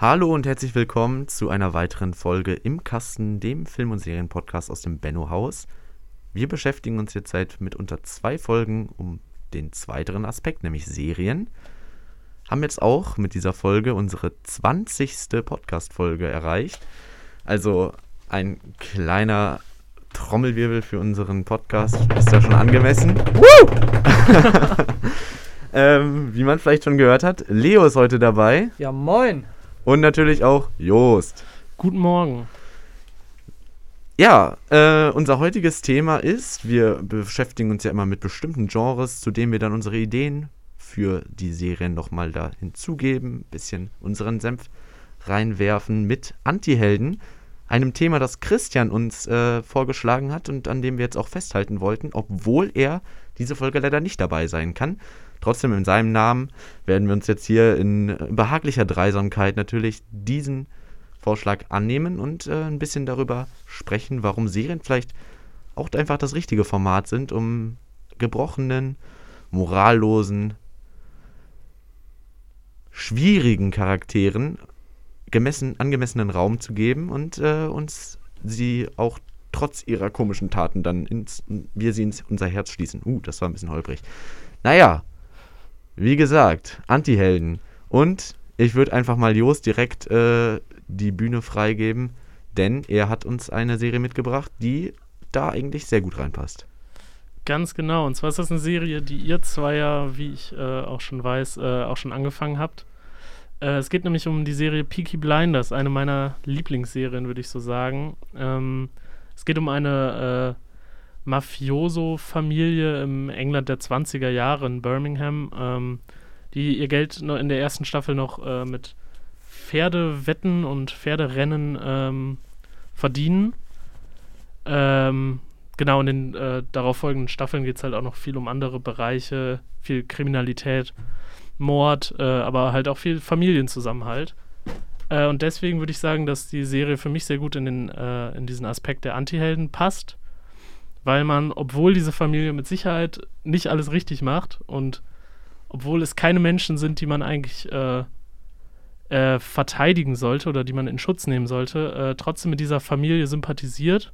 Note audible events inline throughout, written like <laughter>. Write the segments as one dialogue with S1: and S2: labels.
S1: Hallo und herzlich willkommen zu einer weiteren Folge im Kasten, dem Film- und Serienpodcast aus dem Benno Haus. Wir beschäftigen uns jetzt seit mitunter zwei Folgen um den zweiteren Aspekt, nämlich Serien. Haben jetzt auch mit dieser Folge unsere 20. Podcast-Folge erreicht. Also ein kleiner Trommelwirbel für unseren Podcast ist da schon angemessen. <laughs> ähm, wie man vielleicht schon gehört hat, Leo ist heute dabei.
S2: Ja, moin.
S1: Und natürlich auch Joost.
S3: Guten Morgen.
S1: Ja, äh, unser heutiges Thema ist, wir beschäftigen uns ja immer mit bestimmten Genres, zu denen wir dann unsere Ideen für die Serien nochmal da hinzugeben, bisschen unseren Senf reinwerfen mit Antihelden, einem Thema, das Christian uns äh, vorgeschlagen hat und an dem wir jetzt auch festhalten wollten, obwohl er diese Folge leider nicht dabei sein kann. Trotzdem in seinem Namen werden wir uns jetzt hier in behaglicher Dreisamkeit natürlich diesen Vorschlag annehmen und äh, ein bisschen darüber sprechen, warum Serien vielleicht auch einfach das richtige Format sind, um gebrochenen, morallosen, schwierigen Charakteren gemessen, angemessenen Raum zu geben und äh, uns sie auch trotz ihrer komischen Taten dann ins, wir sie ins unser Herz schließen. Uh, das war ein bisschen holprig. Naja, wie gesagt, Antihelden. Und ich würde einfach mal Jos direkt äh, die Bühne freigeben, denn er hat uns eine Serie mitgebracht, die da eigentlich sehr gut reinpasst.
S3: Ganz genau. Und zwar ist das eine Serie, die ihr zwei ja, wie ich äh, auch schon weiß, äh, auch schon angefangen habt. Äh, es geht nämlich um die Serie Peaky Blinders, eine meiner Lieblingsserien, würde ich so sagen. Ähm, es geht um eine äh, Mafioso-Familie im England der 20er Jahre in Birmingham, ähm, die ihr Geld in der ersten Staffel noch äh, mit Pferdewetten und Pferderennen ähm, verdienen. Ähm, genau, in den äh, darauffolgenden Staffeln geht es halt auch noch viel um andere Bereiche, viel Kriminalität, Mord, äh, aber halt auch viel Familienzusammenhalt. Äh, und deswegen würde ich sagen, dass die Serie für mich sehr gut in, den, äh, in diesen Aspekt der Antihelden passt weil man, obwohl diese Familie mit Sicherheit nicht alles richtig macht und obwohl es keine Menschen sind, die man eigentlich äh, äh, verteidigen sollte oder die man in Schutz nehmen sollte, äh, trotzdem mit dieser Familie sympathisiert.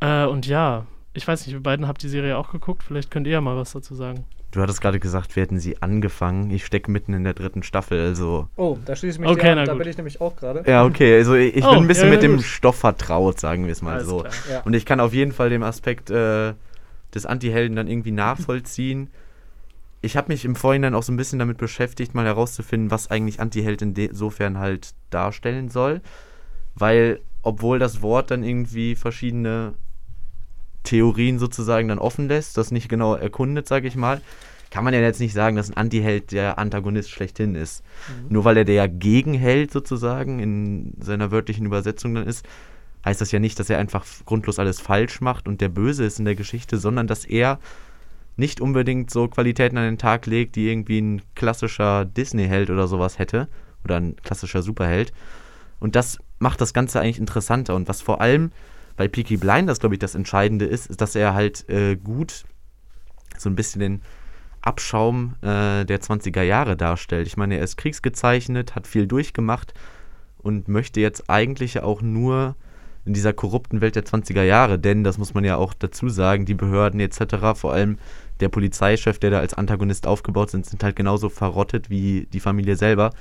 S3: Äh, und ja, ich weiß nicht, ihr beiden habt die Serie auch geguckt, vielleicht könnt ihr ja mal was dazu sagen.
S1: Du hattest gerade gesagt, wir hätten sie angefangen. Ich stecke mitten in der dritten Staffel, also.
S2: Oh, da schließe ich mich
S3: okay,
S2: an, da bin ich nämlich auch gerade.
S1: Ja, okay, also ich, ich
S3: oh,
S1: bin ein bisschen
S3: ja,
S1: mit dem
S3: gut.
S1: Stoff vertraut, sagen wir es mal
S3: Alles
S1: so.
S3: klar.
S2: Ja.
S1: Und ich kann auf jeden Fall dem Aspekt äh, des Anti-Helden dann irgendwie nachvollziehen. Ich habe mich im Vorhinein auch so ein bisschen damit beschäftigt, mal herauszufinden, was eigentlich Anti-Held insofern halt darstellen soll. Weil, obwohl das Wort dann irgendwie verschiedene Theorien sozusagen dann offen lässt, das nicht genau erkundet, sage ich mal, kann man ja jetzt nicht sagen, dass ein Antiheld der Antagonist schlechthin ist. Nur weil er der Gegenheld sozusagen in seiner wörtlichen Übersetzung dann ist, heißt das ja nicht, dass er einfach grundlos alles falsch macht und der Böse ist in der Geschichte, sondern dass er nicht unbedingt so Qualitäten an den Tag legt, die irgendwie ein klassischer Disney-Held oder sowas hätte oder ein klassischer Superheld. Und das macht das Ganze eigentlich interessanter. Und was vor allem bei Peaky Blinders, glaube ich, das Entscheidende ist, ist, dass er halt äh, gut so ein bisschen den Abschaum äh, der 20er Jahre darstellt. Ich meine, er ist kriegsgezeichnet, hat viel durchgemacht und möchte jetzt eigentlich auch nur in dieser korrupten Welt der 20er Jahre, denn das muss man ja auch dazu sagen, die Behörden etc., vor allem der Polizeichef, der da als Antagonist aufgebaut sind, sind halt genauso verrottet wie die Familie selber.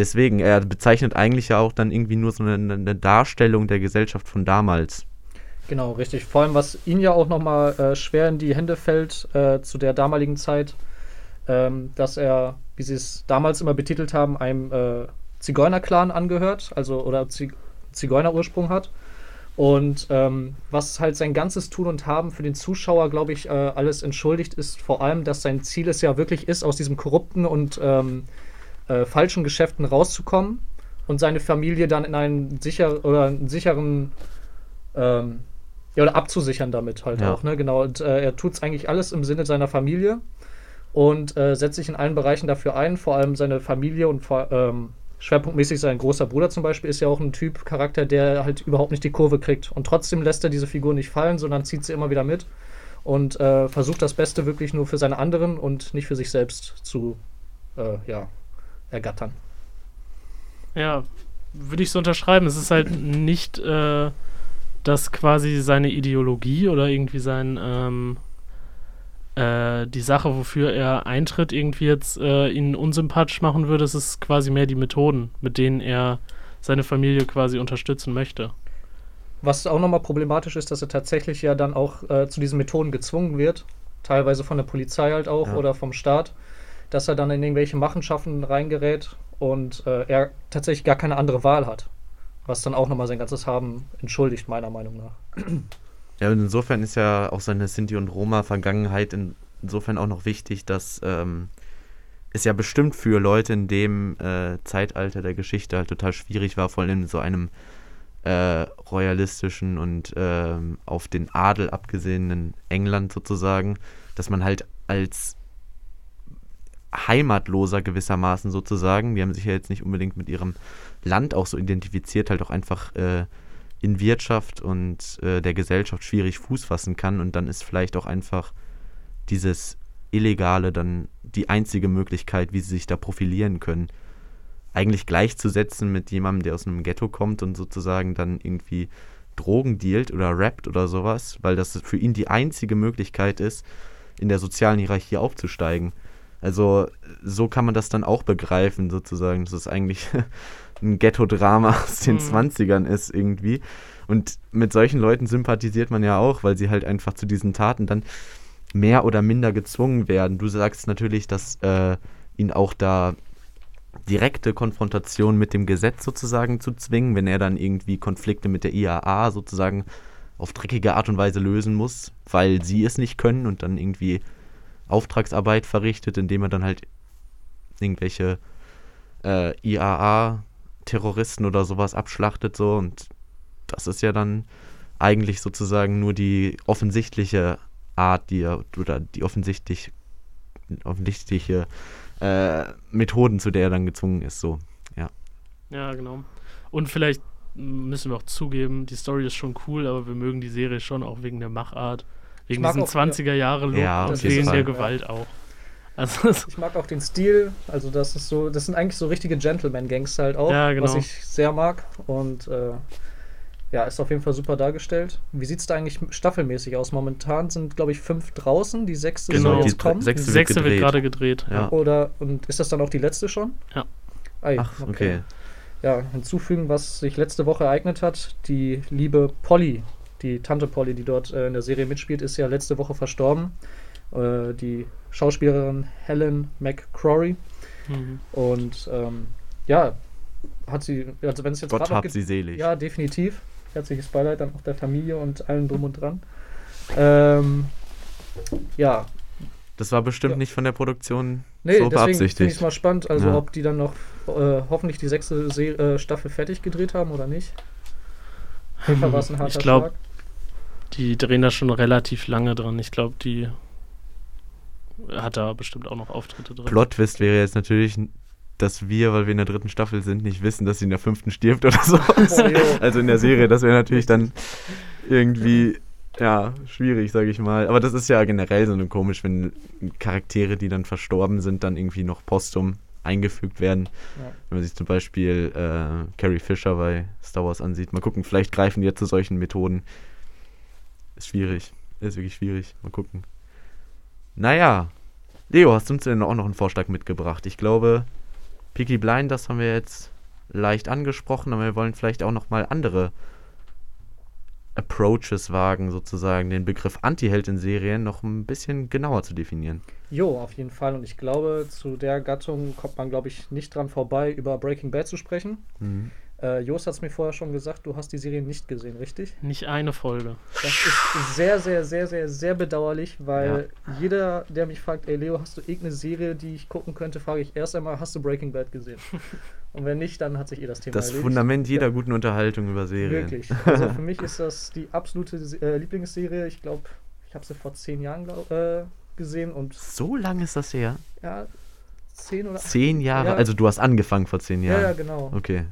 S1: Deswegen, er bezeichnet eigentlich ja auch dann irgendwie nur so eine, eine Darstellung der Gesellschaft von damals.
S2: Genau, richtig. Vor allem, was ihn ja auch nochmal äh, schwer in die Hände fällt äh, zu der damaligen Zeit, ähm, dass er, wie sie es damals immer betitelt haben, einem äh, Zigeunerclan angehört, also oder Zig Zigeunerursprung hat. Und ähm, was halt sein ganzes Tun und Haben für den Zuschauer, glaube ich, äh, alles entschuldigt, ist vor allem, dass sein Ziel es ja wirklich ist, aus diesem korrupten und ähm, äh, falschen Geschäften rauszukommen und seine Familie dann in einen sicher oder einen sicheren ähm, ja, oder abzusichern damit halt
S1: Ja.
S2: auch, ne? Genau. Und äh, er tut es eigentlich alles im Sinne seiner Familie und äh, setzt sich in allen Bereichen dafür ein, vor allem seine Familie und vor, ähm, schwerpunktmäßig sein großer Bruder zum Beispiel ist ja auch ein Typ Charakter, der halt überhaupt nicht die Kurve kriegt. Und trotzdem lässt er diese Figur nicht fallen, sondern zieht sie immer wieder mit und äh, versucht das Beste wirklich nur für seine anderen und nicht für sich selbst zu äh, ja, ergattern.
S3: Ja, würde ich so unterschreiben. Es ist halt nicht, äh, dass quasi seine Ideologie oder irgendwie sein, ähm, äh, die Sache, wofür er eintritt, irgendwie jetzt äh, ihn unsympathisch machen würde. Es ist quasi mehr die Methoden, mit denen er seine Familie quasi unterstützen möchte.
S2: Was auch nochmal problematisch ist, dass er tatsächlich ja dann auch äh, zu diesen Methoden gezwungen wird. Teilweise von der Polizei halt auch
S1: Ja.
S2: oder vom Staat. Dass er dann in irgendwelche Machenschaften reingerät und äh, er tatsächlich gar keine andere Wahl hat. Was dann auch nochmal sein ganzes Haben entschuldigt, meiner Meinung nach.
S1: Ja, und insofern ist ja auch seine Sinti- und Roma-Vergangenheit in, insofern auch noch wichtig, dass ähm, es ja bestimmt für Leute in dem äh, Zeitalter der Geschichte halt total schwierig war, vor allem in so einem äh, royalistischen und ähm, auf den Adel abgesehenen England sozusagen, dass man halt als Heimatloser gewissermaßen sozusagen, die haben sich ja jetzt nicht unbedingt mit ihrem Land auch so identifiziert, halt auch einfach äh, in Wirtschaft und äh, der Gesellschaft schwierig Fuß fassen kann und dann ist vielleicht auch einfach dieses Illegale dann die einzige Möglichkeit, wie sie sich da profilieren können. Eigentlich gleichzusetzen mit jemandem, der aus einem Ghetto kommt und sozusagen dann irgendwie Drogen dealt oder rappt oder sowas, weil das für ihn die einzige Möglichkeit ist, in der sozialen Hierarchie aufzusteigen. Also so kann man das dann auch begreifen, sozusagen, dass es eigentlich <laughs> ein Ghetto-Drama aus den
S3: Mhm.
S1: 20ern ist irgendwie. Und mit solchen Leuten sympathisiert man ja auch, weil sie halt einfach zu diesen Taten dann mehr oder minder gezwungen werden. Du sagst natürlich, dass äh, ihn auch da direkte Konfrontation mit dem Gesetz sozusagen zu zwingen, wenn er dann irgendwie Konflikte mit der IAA sozusagen auf dreckige Art und Weise lösen muss, weil sie es nicht können und dann irgendwie Auftragsarbeit verrichtet, indem er dann halt irgendwelche äh, IAA-Terroristen oder sowas abschlachtet so und das ist ja dann eigentlich sozusagen nur die offensichtliche Art, die er, oder die offensichtlich offensichtliche äh, Methoden, zu der er dann gezwungen ist, so.
S3: Ja, genau. Und vielleicht müssen wir auch zugeben, die Story ist schon cool, aber wir mögen die Serie schon auch wegen der Machart, wegen
S2: mag
S3: diesem
S2: auch, ja.
S3: 20er-Jahre-Look
S1: Ja,
S3: und
S2: jeden
S3: der. Gewalt auch. Also,
S2: Ich mag auch den Stil, also das ist so, das sind eigentlich so richtige Gentleman-Gangster halt auch,
S3: Ja, genau.
S2: was ich sehr mag. Und äh, ja, ist auf jeden Fall super dargestellt. Wie sieht es da eigentlich staffelmäßig aus? Momentan sind, glaube ich, fünf draußen, die sechste
S3: Genau.
S2: soll
S1: Die
S2: jetzt kommen.
S3: die
S1: sechste
S3: sechste wird gerade gedreht.
S1: Ja.
S2: Oder und ist das dann auch die letzte schon?
S3: Ja.
S2: Ei,
S1: Ach, okay.
S2: Ja, hinzufügen, was sich letzte Woche ereignet hat. Die liebe Polly, die Tante Polly, die dort äh, in der Serie mitspielt, ist ja letzte Woche verstorben. Äh, die Schauspielerin Helen McCrory.
S3: Mhm.
S2: Und ähm, ja, hat sie, also wenn es jetzt
S1: Gott hab
S2: gibt,
S1: sie selig.
S2: ja, definitiv. Herzliches Beileid dann auch der Familie und allen drum und dran. Ähm, ja,
S1: Das war bestimmt
S2: Ja.
S1: nicht von der Produktion
S2: nee,
S1: so
S2: deswegen finde ich
S1: beabsichtigt.
S2: es mal spannend, also
S1: Ja.
S2: ob die dann noch äh, hoffentlich die sechste Se äh, Staffel fertig gedreht haben oder nicht. Harter
S3: Ich glaub,
S2: Schlag.
S3: Die drehen da schon relativ lange dran. Ich glaube, die hat da bestimmt auch noch Auftritte drin.
S1: Plot-Twist wäre jetzt natürlich, dass wir, weil wir in der dritten Staffel sind, nicht wissen, dass sie in der fünften stirbt oder so. <laughs>
S2: Jo.
S1: also in der Serie, das wäre natürlich dann irgendwie, ja, schwierig, sage ich mal. Aber das ist ja generell so komisch, wenn Charaktere, die dann verstorben sind, dann irgendwie noch postum eingefügt werden.
S2: Ja.
S1: Wenn man sich zum Beispiel äh, Carrie Fisher bei Star Wars ansieht. Mal gucken, vielleicht greifen die jetzt zu solchen Methoden. Ist schwierig. Ist wirklich schwierig. Mal gucken. Naja. Leo, hast du uns denn auch noch einen Vorschlag mitgebracht? Ich glaube, Peaky Blinders haben wir jetzt leicht angesprochen, aber wir wollen vielleicht auch noch mal andere Approaches wagen, sozusagen den Begriff Anti-Held in Serien noch ein bisschen genauer zu definieren.
S2: Jo, auf jeden Fall. Und ich glaube, zu der Gattung kommt man, glaube ich, nicht dran vorbei, über Breaking Bad zu sprechen.
S1: Mhm.
S2: Äh, Jost hat es mir vorher schon gesagt, du hast die Serie nicht gesehen, richtig?
S3: Nicht eine Folge.
S2: Das ist sehr, sehr, sehr, sehr, sehr bedauerlich, weil jeder, der mich fragt, ey Leo, hast du irgendeine Serie, die ich gucken könnte, frage ich erst einmal, hast du Breaking Bad gesehen? <laughs> Und wenn nicht, dann hat sich eh das Thema
S1: Das
S2: erledigt.
S1: Fundament jeder
S2: Ja.
S1: guten Unterhaltung über Serien.
S2: Wirklich. Also für <laughs> mich ist das die absolute äh, Lieblingsserie. Ich glaube, ich habe sie vor zehn Jahren glaub, äh, gesehen und
S1: So lange ist das her?
S2: ja, zehn oder
S1: Zehn Jahre?
S2: Ja.
S1: Also du hast angefangen vor zehn
S2: Ja,
S1: Jahren.
S2: ja, genau.
S1: Okay.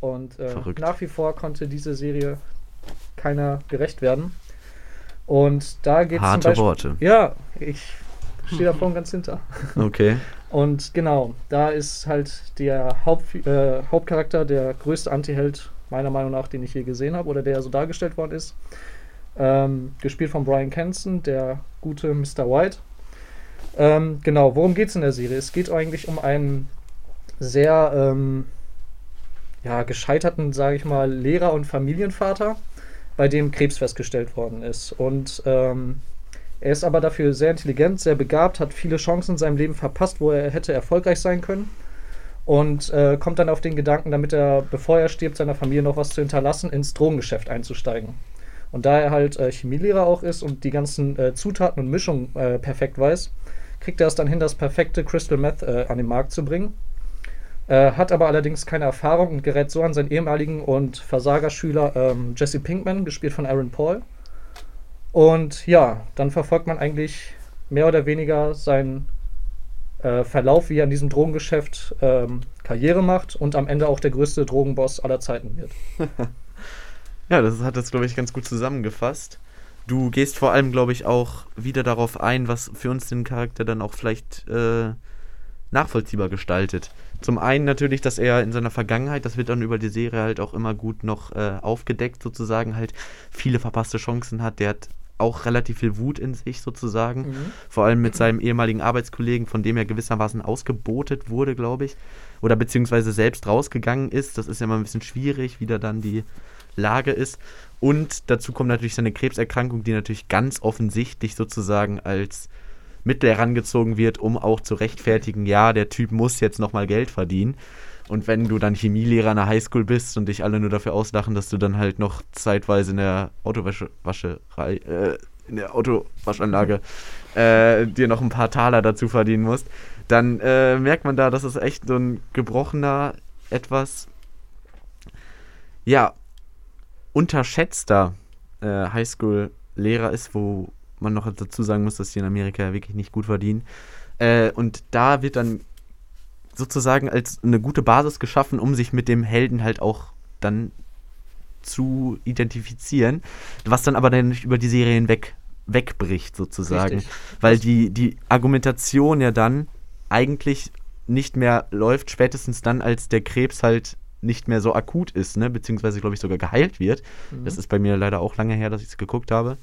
S2: Und äh, nach wie vor konnte diese Serie keiner gerecht werden. Und da geht es zum
S1: Harte
S2: Beispiel.
S1: Worte.
S2: Ja, ich stehe da vorne ganz hinter. <laughs>
S1: Okay.
S2: Und genau, da ist halt der Haupt, äh, Hauptcharakter, der größte Antiheld, meiner Meinung nach, den ich je gesehen habe oder der so dargestellt worden ist. Ähm, gespielt von Brian Kenson, der gute Mr. White. Ähm, genau, worum geht es in der Serie? Es geht eigentlich um einen sehr ähm, ja, gescheiterten, sage ich mal, Lehrer und Familienvater, bei dem Krebs festgestellt worden ist. Und ähm, er ist aber dafür sehr intelligent, sehr begabt, hat viele Chancen in seinem Leben verpasst, wo er hätte erfolgreich sein können. Und äh, kommt dann auf den Gedanken, damit er, bevor er stirbt, seiner Familie noch was zu hinterlassen, ins Drogengeschäft einzusteigen. Und da er halt äh, Chemielehrer auch ist und die ganzen äh, Zutaten und Mischungen äh, perfekt weiß, kriegt er es dann hin, das perfekte Crystal Meth äh, an den Markt zu bringen. Äh, hat aber allerdings keine Erfahrung und gerät so an seinen ehemaligen und Versagerschüler ähm, Jesse Pinkman, gespielt von Aaron Paul. Und ja, dann verfolgt man eigentlich mehr oder weniger seinen äh, Verlauf, wie er in diesem Drogengeschäft ähm, Karriere macht und am Ende auch der größte Drogenboss aller Zeiten wird. <laughs>
S1: ja, das hat das, glaube ich, ganz gut zusammengefasst. Du gehst vor allem, glaube ich, auch wieder darauf ein, was für uns den Charakter dann auch vielleicht äh, nachvollziehbar gestaltet. Zum einen natürlich, dass er in seiner Vergangenheit, das wird dann über die Serie halt auch immer gut noch äh, aufgedeckt, sozusagen, halt viele verpasste Chancen hat. Der hat auch relativ viel Wut in sich sozusagen. Mhm. Vor allem mit seinem ehemaligen Arbeitskollegen, von dem er gewissermaßen ausgebotet wurde, glaube ich. Oder beziehungsweise selbst rausgegangen ist. Das ist ja immer ein bisschen schwierig, wie da dann die Lage ist. Und dazu kommt natürlich seine Krebserkrankung, die natürlich ganz offensichtlich sozusagen als Mittel herangezogen wird, um auch zu rechtfertigen, ja, der Typ muss jetzt nochmal Geld verdienen. Und wenn du dann Chemielehrer an der Highschool bist und dich alle nur dafür auslachen, dass du dann halt noch zeitweise in der Autowascherei, äh, in der Autowaschanlage äh, dir noch ein paar Taler dazu verdienen musst, dann äh, merkt man da, dass es echt so ein gebrochener, etwas, ja, unterschätzter äh, Highschool-Lehrer ist, wo man noch dazu sagen muss, dass die in Amerika wirklich nicht gut verdienen. Äh, und da wird dann sozusagen als eine gute Basis geschaffen, um sich mit dem Helden halt auch dann zu identifizieren, was dann aber dann über die Serie hinweg wegbricht sozusagen, Richtig. weil die, die Argumentation ja dann eigentlich nicht mehr läuft, spätestens dann, als der Krebs halt nicht mehr so akut ist, ne? beziehungsweise glaube ich sogar geheilt wird. Mhm. Das ist bei mir leider auch lange her, dass ich es geguckt habe.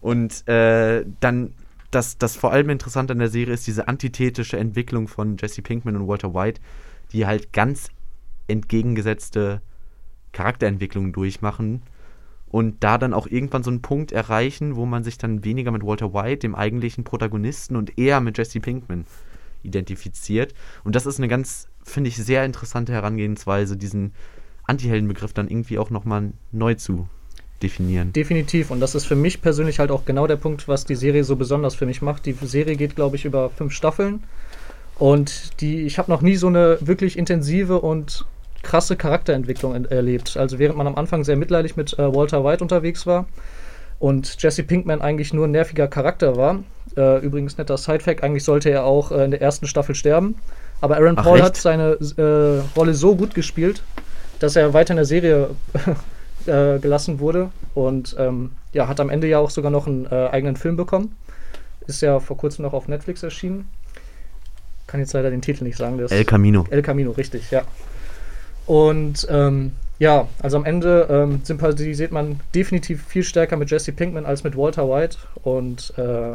S1: Und äh, dann, das, das vor allem interessant an der Serie ist diese antithetische Entwicklung von Jesse Pinkman und Walter White, die halt ganz entgegengesetzte Charakterentwicklungen durchmachen und da dann auch irgendwann so einen Punkt erreichen, wo man sich dann weniger mit Walter White, dem eigentlichen Protagonisten, und eher mit Jesse Pinkman identifiziert. Und das ist eine ganz, finde ich, sehr interessante Herangehensweise, diesen Antiheldenbegriff dann irgendwie auch nochmal neu zu definieren.
S2: Definitiv. Und das ist für mich persönlich halt auch genau der Punkt, was die Serie so besonders für mich macht. Die Serie geht, glaube ich, über fünf Staffeln. Und die, ich habe noch nie so eine wirklich intensive und krasse Charakterentwicklung erlebt. Also während man am Anfang sehr mitleidig mit äh, Walter White unterwegs war und Jesse Pinkman eigentlich nur ein nerviger Charakter war. Äh, übrigens netter Sidefact, eigentlich sollte er auch äh, in der ersten Staffel sterben. Aber Aaron Ach, Paul echt? hat seine äh, Rolle so gut gespielt, dass er weiter in der Serie <laughs> äh, gelassen wurde. Und ähm, ja, hat am Ende ja auch sogar noch einen äh, eigenen Film bekommen. Ist ja vor kurzem noch auf Netflix erschienen. Kann jetzt leider den Titel nicht sagen.
S1: El Camino.
S2: El Camino, richtig, ja. Und ähm, ja, also am Ende ähm, sympathisiert man definitiv viel stärker mit Jesse Pinkman als mit Walter White. Und äh,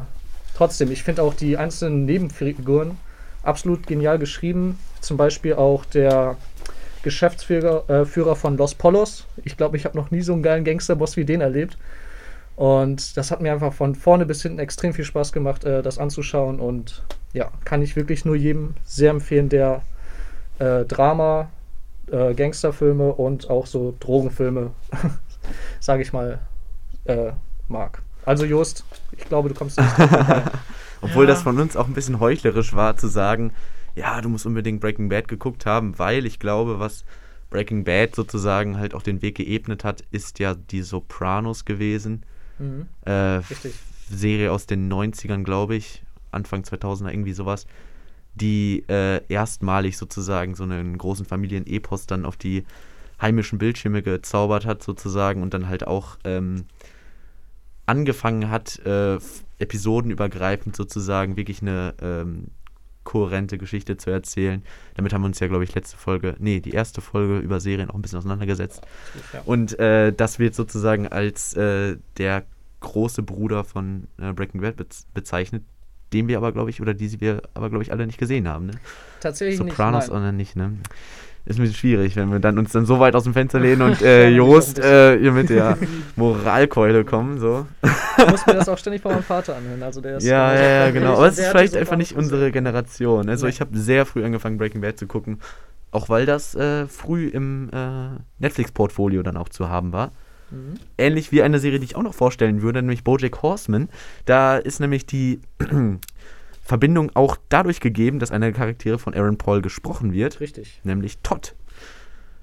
S2: trotzdem, ich finde auch die einzelnen Nebenfiguren absolut genial geschrieben. Zum Beispiel auch der Geschäftsführer äh, Führer von Los Polos. Ich glaube, ich habe noch nie so einen geilen Gangsterboss wie den erlebt. Und das hat mir einfach von vorne bis hinten extrem viel Spaß gemacht, äh, das anzuschauen. Und ja, kann ich wirklich nur jedem sehr empfehlen, der äh, Drama, äh, Gangsterfilme und auch so Drogenfilme, <laughs> sage ich mal, äh, mag. Also Just, ich glaube, du kommst nicht. <laughs>
S1: Obwohl ja. das von uns auch ein bisschen heuchlerisch war, zu sagen, ja, du musst unbedingt Breaking Bad geguckt haben, weil ich glaube, was Breaking Bad sozusagen halt auch den Weg geebnet hat, ist ja die Sopranos gewesen. Mhm. Äh, Richtig. Serie aus den 90ern, glaube ich, Anfang 2000er, irgendwie sowas, die äh, erstmalig sozusagen so einen großen Familienepos dann auf die heimischen Bildschirme gezaubert hat, sozusagen, und dann halt auch ähm, angefangen hat, äh, episodenübergreifend sozusagen wirklich eine ähm, kohärente Geschichte zu erzählen. Damit haben wir uns ja, glaube ich, letzte Folge, nee, die erste Folge über Serien auch ein bisschen auseinandergesetzt.
S2: Ja.
S1: Und äh, das wird sozusagen als äh, der große Bruder von äh, Breaking Bad bez bezeichnet, den wir aber, glaube ich, oder die wir aber, glaube ich, alle nicht gesehen haben. Ne?
S2: Tatsächlich
S1: Sopranos
S2: nicht. nein.
S1: oder nicht, ne? Ist ein bisschen schwierig, wenn wir dann uns dann so weit aus dem Fenster lehnen und <laughs> äh, Jost äh, hier mit der <laughs> Moralkeule kommen, so.
S2: Ich muss mir das auch ständig von meinem Vater anhören. Also der ist
S1: Ja, ja, ja, <laughs> genau. Aber es ist vielleicht einfach nicht unsere Generation. Also
S2: Nee.
S1: ich habe sehr früh angefangen, Breaking Bad zu gucken. Auch weil das äh, früh im äh, Netflix-Portfolio dann auch zu haben war.
S2: Mhm.
S1: Ähnlich wie eine Serie, die ich auch noch vorstellen würde, nämlich Bojack Horseman. Da ist nämlich die Verbindung auch dadurch gegeben, dass einer der Charaktere von Aaron Paul gesprochen wird,
S2: Richtig.
S1: nämlich Todd.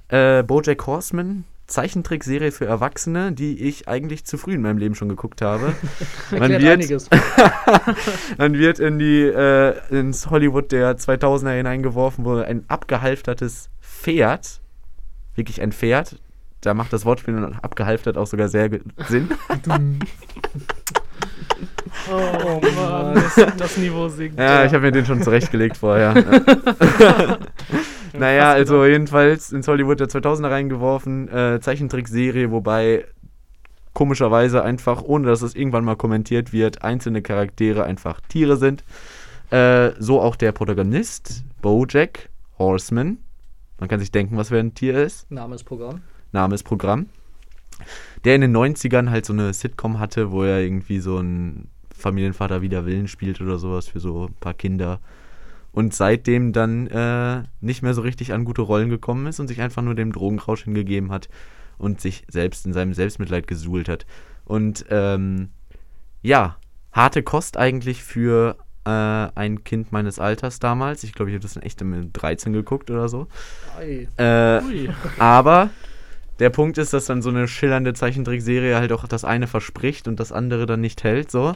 S1: Äh, Bojack Horseman, Zeichentrickserie für Erwachsene, die ich eigentlich zu früh in meinem Leben schon geguckt habe. <laughs> Man
S2: Erklärt
S1: wird,
S2: einiges. <laughs>
S1: man wird in die, äh, ins Hollywood der 2000er hineingeworfen, wo ein abgehalftertes Pferd, wirklich ein Pferd, da macht das Wortspiel und abgehalftert auch sogar sehr Sinn. <laughs>
S3: Oh Mann, das, das Niveau sinkt.
S1: Ja, ich habe mir den schon zurechtgelegt vorher. <laughs> naja, also jedenfalls ins Hollywood der 2000er reingeworfen, äh, Zeichentrickserie, wobei komischerweise einfach, ohne dass es irgendwann mal kommentiert wird, einzelne Charaktere einfach Tiere sind. Äh, so auch der Protagonist, Bojack Horseman. Man kann sich denken, was für ein Tier ist.
S2: Name ist Programm.
S1: Name ist Programm. Der in den 90ern halt so eine Sitcom hatte, wo er irgendwie so ein Familienvater wider Willen spielt oder sowas für so ein paar Kinder. Und seitdem dann äh, nicht mehr so richtig an gute Rollen gekommen ist und sich einfach nur dem Drogenrausch hingegeben hat und sich selbst in seinem Selbstmitleid gesuhlt hat. Und ähm, ja, harte Kost eigentlich für äh, ein Kind meines Alters damals. Ich glaube, ich habe das echt mit 13 geguckt oder so. Äh, aber der Punkt ist, dass dann so eine schillernde Zeichentrickserie halt auch das eine verspricht und das andere dann nicht hält, so.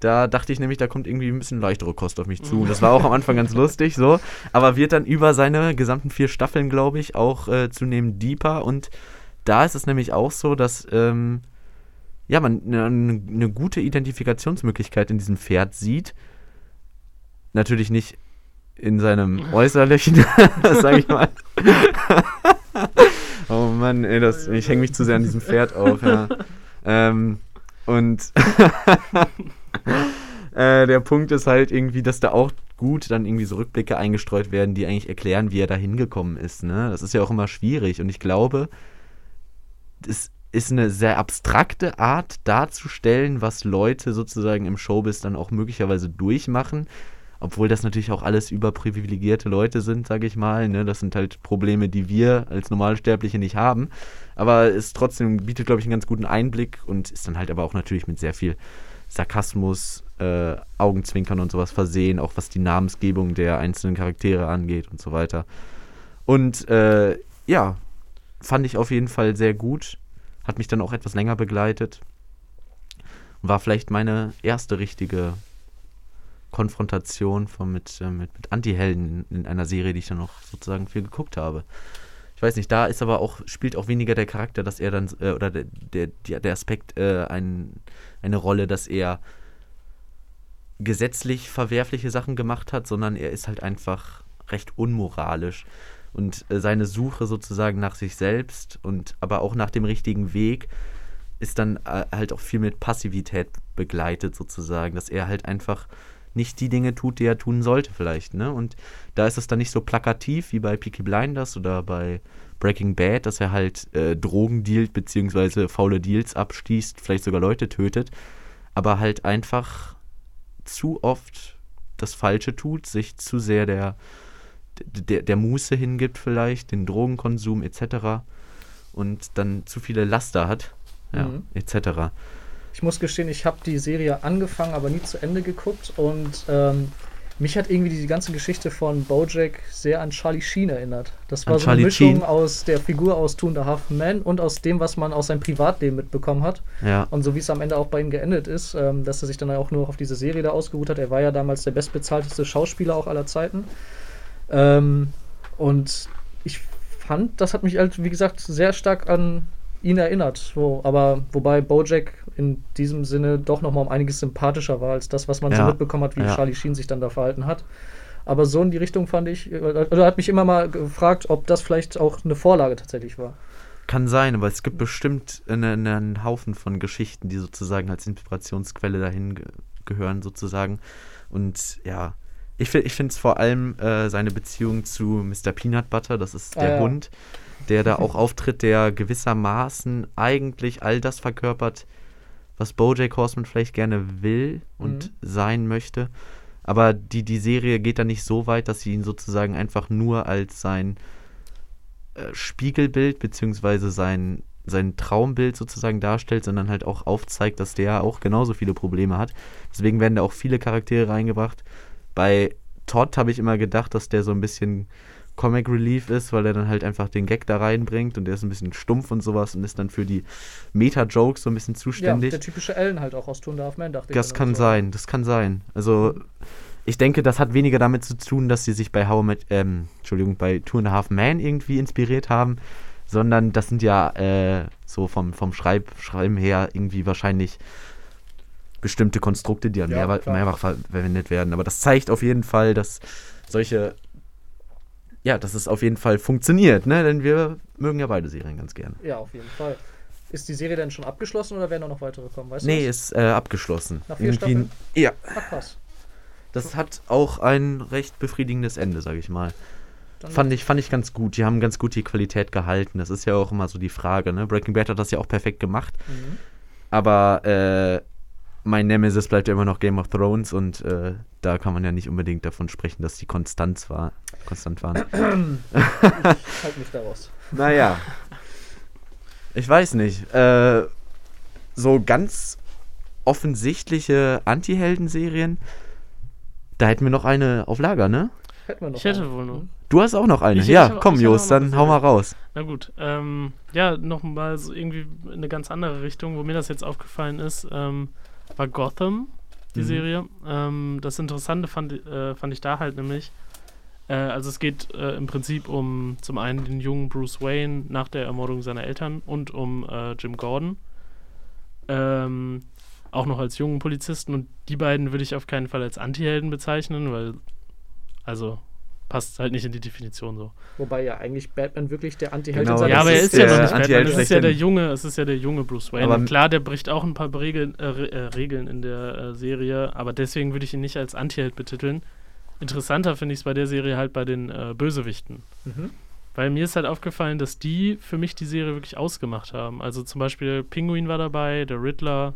S1: Da dachte ich nämlich, da kommt irgendwie ein bisschen leichtere Kost auf mich zu. Und das war auch am Anfang ganz lustig, so. Aber wird dann über seine gesamten vier Staffeln, glaube ich, auch äh, zunehmend deeper. Und da ist es nämlich auch so, dass ähm, ja, man eine eine gute Identifikationsmöglichkeit in diesem Pferd sieht. Natürlich nicht in seinem <laughs> Äußerlichen, <laughs> das sage ich mal. <laughs> oh Mann, ey, das, ich hänge mich zu sehr an diesem Pferd auf. Ja. Ähm, und <laughs> äh, der Punkt ist halt irgendwie, dass da auch gut dann irgendwie so Rückblicke eingestreut werden, die eigentlich erklären, wie er da hingekommen ist. Ne? Das ist ja auch immer schwierig. Und ich glaube, es ist eine sehr abstrakte Art darzustellen, was Leute sozusagen im Showbiz dann auch möglicherweise durchmachen. Obwohl das natürlich auch alles überprivilegierte Leute sind, sage ich mal. Ne? Das sind halt Probleme, die wir als Normalsterbliche nicht haben. Aber es trotzdem bietet, glaube ich, einen ganz guten Einblick und ist dann halt aber auch natürlich mit sehr viel Sarkasmus, äh, Augenzwinkern und sowas versehen, auch was die Namensgebung der einzelnen Charaktere angeht und so weiter. Und äh, ja, fand ich auf jeden Fall sehr gut. Hat mich dann auch etwas länger begleitet. War vielleicht meine erste richtige Konfrontation von mit, äh, mit, mit Anti-Helden in, in einer Serie, die ich dann auch sozusagen viel geguckt habe. Ich weiß nicht, da ist aber auch, spielt auch weniger der Charakter, dass er dann, äh, oder der, der, der der Aspekt äh, ein, eine Rolle, dass er gesetzlich verwerfliche Sachen gemacht hat, sondern er ist halt einfach recht unmoralisch. Und äh, seine Suche sozusagen nach sich selbst und aber auch nach dem richtigen Weg ist dann äh, halt auch viel mit Passivität begleitet sozusagen, dass er halt einfach nicht die Dinge tut, die er tun sollte vielleicht, ne? Und da ist es dann nicht so plakativ wie bei Peaky Blinders oder bei Breaking Bad, dass er halt äh, Drogen dealt beziehungsweise faule Deals abstießt, vielleicht sogar Leute tötet, aber halt einfach zu oft das Falsche tut, sich zu sehr der, der, der Muße hingibt vielleicht, den Drogenkonsum etc. und dann zu viele Laster hat, ja,
S2: Mhm.
S1: etc.
S2: Ich muss gestehen, ich habe die Serie angefangen, aber nie zu Ende geguckt und ähm, mich hat irgendwie die ganze Geschichte von Bojack sehr an Charlie Sheen erinnert. Das war
S1: An
S2: so
S1: Charlie
S2: eine Mischung
S1: Sheen?
S2: aus der Figur aus Two and a Half Men und aus dem, was man aus seinem Privatleben mitbekommen hat.
S1: Ja,
S2: Und so wie es am Ende auch bei ihm geendet ist, ähm, dass er sich dann auch nur auf diese Serie da ausgeruht hat. Er war ja damals der bestbezahlteste Schauspieler auch aller Zeiten. Ähm, und ich fand, das hat mich halt, wie gesagt, sehr stark an ihn erinnert. So, aber wobei Bojack in diesem Sinne doch nochmal um einiges sympathischer war als das, was man so
S1: Ja,
S2: mitbekommen hat, wie
S1: ja.
S2: Charlie Sheen sich dann da verhalten hat. Aber so in die Richtung fand ich, oder hat mich immer mal gefragt, ob das vielleicht auch eine Vorlage tatsächlich war.
S1: Kann sein, aber es gibt bestimmt eine, eine, einen Haufen von Geschichten, die sozusagen als Inspirationsquelle dahin ge gehören, sozusagen. Und ja, ich, ich finde es vor allem äh, seine Beziehung zu Mr. Peanut Butter, das ist
S2: Ah,
S1: der
S2: ja.
S1: Hund, der da <laughs> auch auftritt, der gewissermaßen eigentlich all das verkörpert, was Bojack Horseman vielleicht gerne will und
S2: Mhm.
S1: sein möchte. Aber die, die Serie geht da nicht so weit, dass sie ihn sozusagen einfach nur als sein äh, Spiegelbild beziehungsweise sein, sein Traumbild sozusagen darstellt, sondern halt auch aufzeigt, dass der auch genauso viele Probleme hat. Deswegen werden da auch viele Charaktere reingebracht. Bei Todd habe ich immer gedacht, dass der so ein bisschen Comic Relief ist, weil er dann halt einfach den Gag da reinbringt und der ist ein bisschen stumpf und sowas und ist dann für die Meta-Jokes so ein bisschen
S2: Ja,
S1: zuständig.
S2: der typische Ellen halt auch aus Two and a Half Men, dachte
S1: Das
S2: ich. dann
S1: kann
S2: so.
S1: sein, das kann sein. Also ich denke, das hat weniger damit zu tun, dass sie sich bei How I Met, ähm, Entschuldigung, bei Two and a Half Man irgendwie inspiriert haben, sondern das sind ja äh, so vom, vom Schreib, Schreiben her irgendwie wahrscheinlich bestimmte Konstrukte, die dann
S2: Ja,
S1: mehrfach,
S2: klar.
S1: mehrfach ver- verwendet werden. Aber das zeigt auf jeden Fall, dass solche, ja, dass es auf jeden Fall funktioniert, ne? Denn wir mögen ja beide Serien ganz gerne.
S2: Ja, auf jeden Fall. Ist die Serie denn schon abgeschlossen oder werden da noch weitere kommen? Weißt
S1: Nee, ist äh, abgeschlossen.
S2: Nach vier
S1: Irgendwie-
S2: Staffeln?
S1: Ja,
S2: Ach, krass.
S1: Das hat auch ein recht befriedigendes Ende, sage ich mal.
S2: Dann
S1: Fand ich, fand ich ganz gut. Die haben ganz gut die Qualität gehalten. Das ist ja auch immer so die Frage. Ne? Breaking Bad hat das ja auch perfekt gemacht.
S2: Mhm.
S1: Aber äh, mein Nemesis bleibt ja immer noch Game of Thrones und äh, da kann man ja nicht unbedingt davon sprechen, dass die Konstanz war, konstant waren.
S2: Halt mich daraus.
S1: naja. Ich weiß nicht. Äh, so ganz offensichtliche Anti-Helden-Serien, da hätten wir noch eine auf Lager, ne?
S2: Hätten wir noch
S3: Ich hätte wohl noch.
S1: Du hast auch noch eine.
S3: Ich- ich
S1: ja,
S3: hab-
S1: komm,
S3: ich
S1: Jos,
S3: noch
S1: dann hau mal raus.
S3: Na gut, ähm, ja, nochmal so irgendwie in eine ganz andere Richtung, wo mir das jetzt aufgefallen ist, ähm, war Gotham, die
S1: Mhm.
S3: Serie. Ähm, das Interessante fand, äh, fand ich da halt nämlich, äh, also es geht äh, im Prinzip um zum einen den jungen Bruce Wayne nach der Ermordung seiner Eltern und um äh, Jim Gordon. Ähm, auch noch als jungen Polizisten und die beiden würde ich auf keinen Fall als Antihelden bezeichnen, weil, also passt halt nicht in die Definition so.
S2: Wobei ja eigentlich Batman wirklich der Anti-Held
S1: Genau,
S2: seiner
S3: Ja, aber er
S1: ist
S3: ist ja noch nicht Batman.
S1: Anti-Held
S3: Es ist ja der junge, es ist ja der junge Bruce Wayne.
S1: Aber-
S3: klar, der bricht auch ein paar Regeln, äh, äh, Regeln in der äh, Serie, aber deswegen würde ich ihn nicht als Anti-Held betiteln. Interessanter finde ich es bei der Serie halt bei den äh, Bösewichten.
S2: Mhm.
S3: Weil mir ist halt aufgefallen, dass die für mich die Serie wirklich ausgemacht haben. Also zum Beispiel Pinguin war dabei, der Riddler,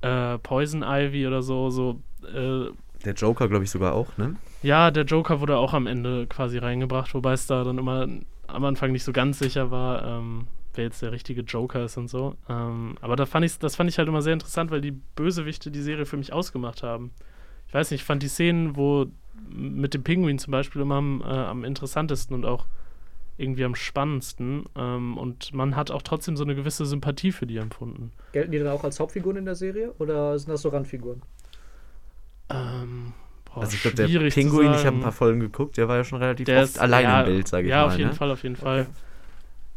S3: äh, Poison Ivy oder so, so äh,
S1: Der Joker, glaube ich, sogar auch, ne?
S3: Ja, der Joker wurde auch am Ende quasi reingebracht, wobei es da dann immer am Anfang nicht so ganz sicher war, ähm, wer jetzt der richtige Joker ist und so. Ähm, aber da fand ich, das fand ich halt immer sehr interessant, weil die Bösewichte die Serie für mich ausgemacht haben. Ich weiß nicht, ich fand die Szenen, wo mit dem Pinguin zum Beispiel immer am, äh, am interessantesten und auch irgendwie am spannendsten. Ähm, und man hat auch trotzdem so eine gewisse Sympathie für die empfunden.
S2: Gelten die dann auch als Hauptfiguren in der Serie oder sind das so Randfiguren?
S3: Ähm, boah,
S1: also ich glaube, der Pinguin, ich habe ein paar Folgen geguckt, der war ja schon relativ
S3: Der
S1: oft
S3: ist-
S1: allein
S3: ja,
S1: im Bild, sage ich
S3: ja,
S1: mal.
S3: auf jeden
S1: ne?
S3: Fall, auf jeden Fall.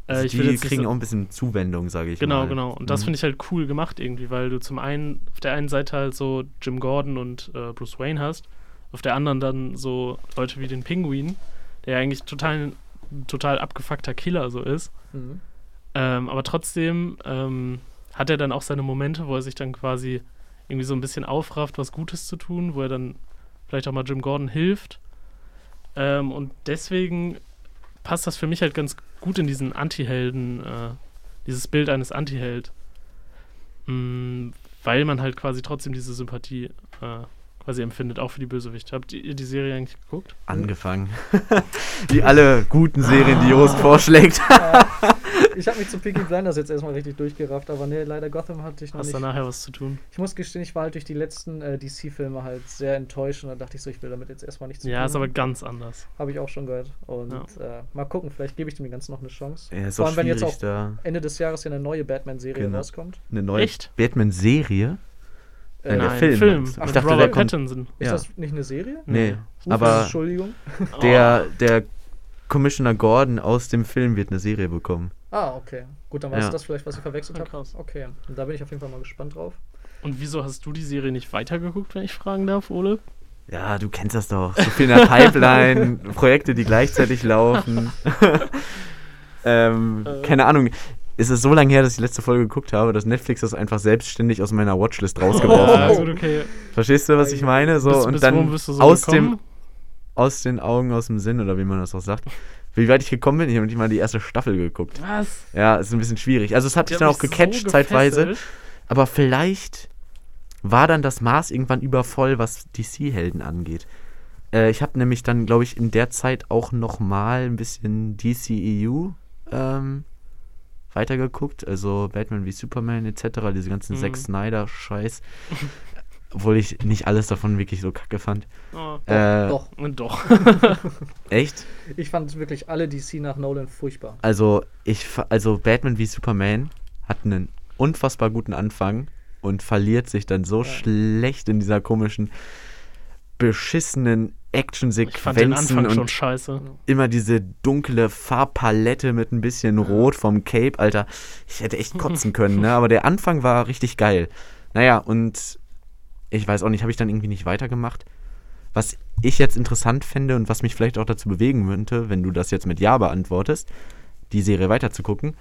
S3: Äh,
S1: Also die kriegen
S3: so-
S1: auch ein bisschen Zuwendung, sage ich
S3: Genau,
S1: mal.
S3: genau. Und das
S1: Mhm.
S3: finde ich halt cool gemacht irgendwie, weil du zum einen auf der einen Seite halt so Jim Gordon und äh, Bruce Wayne hast, auf der anderen dann so Leute wie den Pinguin, der ja eigentlich total, total abgefuckter Killer so ist.
S2: Mhm.
S3: Ähm, aber trotzdem ähm, hat er dann auch seine Momente, wo er sich dann quasi irgendwie so ein bisschen aufrafft, was Gutes zu tun, wo er dann vielleicht auch mal Jim Gordon hilft. Ähm, und deswegen passt das für mich halt ganz gut in diesen Anti-Helden, äh, dieses Bild eines Anti-Held. Mm, weil man halt quasi trotzdem diese Sympathie äh, quasi empfindet, auch für die Bösewichte. Habt ihr die Serie eigentlich geguckt?
S1: Angefangen. <laughs> Wie alle guten Serien, die Jost vorschlägt. <laughs>
S2: Ich habe mich zu Peaky Blinders jetzt erstmal richtig durchgerafft, aber nee, leider Gotham hatte ich noch
S3: Hast
S2: nicht.
S3: da nachher was zu tun?
S2: Ich muss gestehen, ich war halt durch die letzten äh, DC-Filme halt sehr enttäuscht und da dachte ich so, ich will damit jetzt erstmal nichts zu
S3: Ja,
S2: tun
S3: ist aber ganz anders.
S2: Habe ich auch schon gehört. Und äh, mal gucken, vielleicht gebe ich dem Ganzen noch eine Chance.
S1: Ja, ist
S2: Vor
S1: auch
S2: allem, wenn jetzt
S1: schwierig
S2: auch
S1: da.
S2: Ende des Jahres ja eine neue Batman-Serie
S1: Genau.
S2: rauskommt.
S1: Eine neue
S3: Echt?
S1: Batman-Serie?
S2: Äh,
S1: Nein, Film,
S3: Film. Ach,
S1: Ich dachte,
S3: Robert
S1: der kommt-
S3: Pattinson.
S2: Ist
S1: ja.
S2: das nicht eine Serie?
S1: Nee.
S2: Uff,
S1: Aber
S2: Entschuldigung.
S1: der, der Commissioner Gordon aus dem Film wird eine Serie bekommen.
S2: Ah, okay. Gut, dann war es
S1: Ja.
S2: das vielleicht, was ich verwechselt habe.
S3: krass.
S2: Okay, und da bin ich auf jeden Fall mal gespannt drauf.
S3: Und wieso hast du die Serie nicht weitergeguckt, wenn ich fragen darf, Ole?
S1: Ja, du kennst das doch. So viel in der Pipeline, <laughs> Projekte, die gleichzeitig laufen. <laughs> ähm,
S3: Äh.
S1: keine Ahnung. Es ist so lange her, dass ich die letzte Folge geguckt habe, dass Netflix das einfach selbstständig aus meiner Watchlist rausgeworfen
S2: Oh.
S1: hat.
S3: Also, okay.
S1: Verstehst du, was ich meine? So,
S3: bis,
S1: und
S3: bis
S1: dann
S3: wohin bist du so
S1: aus,
S3: gekommen?
S1: dem, aus den Augen, aus dem Sinn, oder wie man das auch sagt. Wie weit ich gekommen bin, ich habe nicht mal die erste Staffel geguckt.
S3: Was?
S1: Ja, ist ein bisschen schwierig. Also es hat mich
S3: hat
S1: dann auch gecatcht
S3: so
S1: zeitweise. Aber vielleicht war dann das Maß irgendwann übervoll, was DC-Helden angeht. Äh, ich habe nämlich dann, glaube ich, in der Zeit auch noch mal ein bisschen DCEU ähm, weitergeguckt. Also Batman wie Superman etc., diese ganzen
S3: Mhm.
S1: Zack Snyder-Scheiß. <laughs> Obwohl ich nicht alles davon wirklich so kacke fand.
S3: Oh,
S1: Äh,
S2: Doch,
S3: und doch. <laughs>
S1: Echt?
S2: ich fand wirklich alle DC nach Nolan furchtbar.
S1: Also, ich, also Batman wie Superman hat einen unfassbar guten Anfang und verliert sich dann so
S2: Ja.
S1: schlecht in dieser komischen, beschissenen
S3: Ich fand den
S1: Actionsequenzen
S3: Anfang schon
S1: und
S3: scheiße.
S1: immer diese dunkle Farbpalette mit ein bisschen Rot vom Cape, Alter. Ich hätte echt kotzen <laughs> können, ne? Aber der Anfang war richtig geil. Naja, und ich weiß auch nicht, habe ich dann irgendwie nicht weitergemacht. Was ich jetzt interessant fände und was mich vielleicht auch dazu bewegen könnte, wenn du das jetzt mit Ja beantwortest, die Serie weiterzugucken,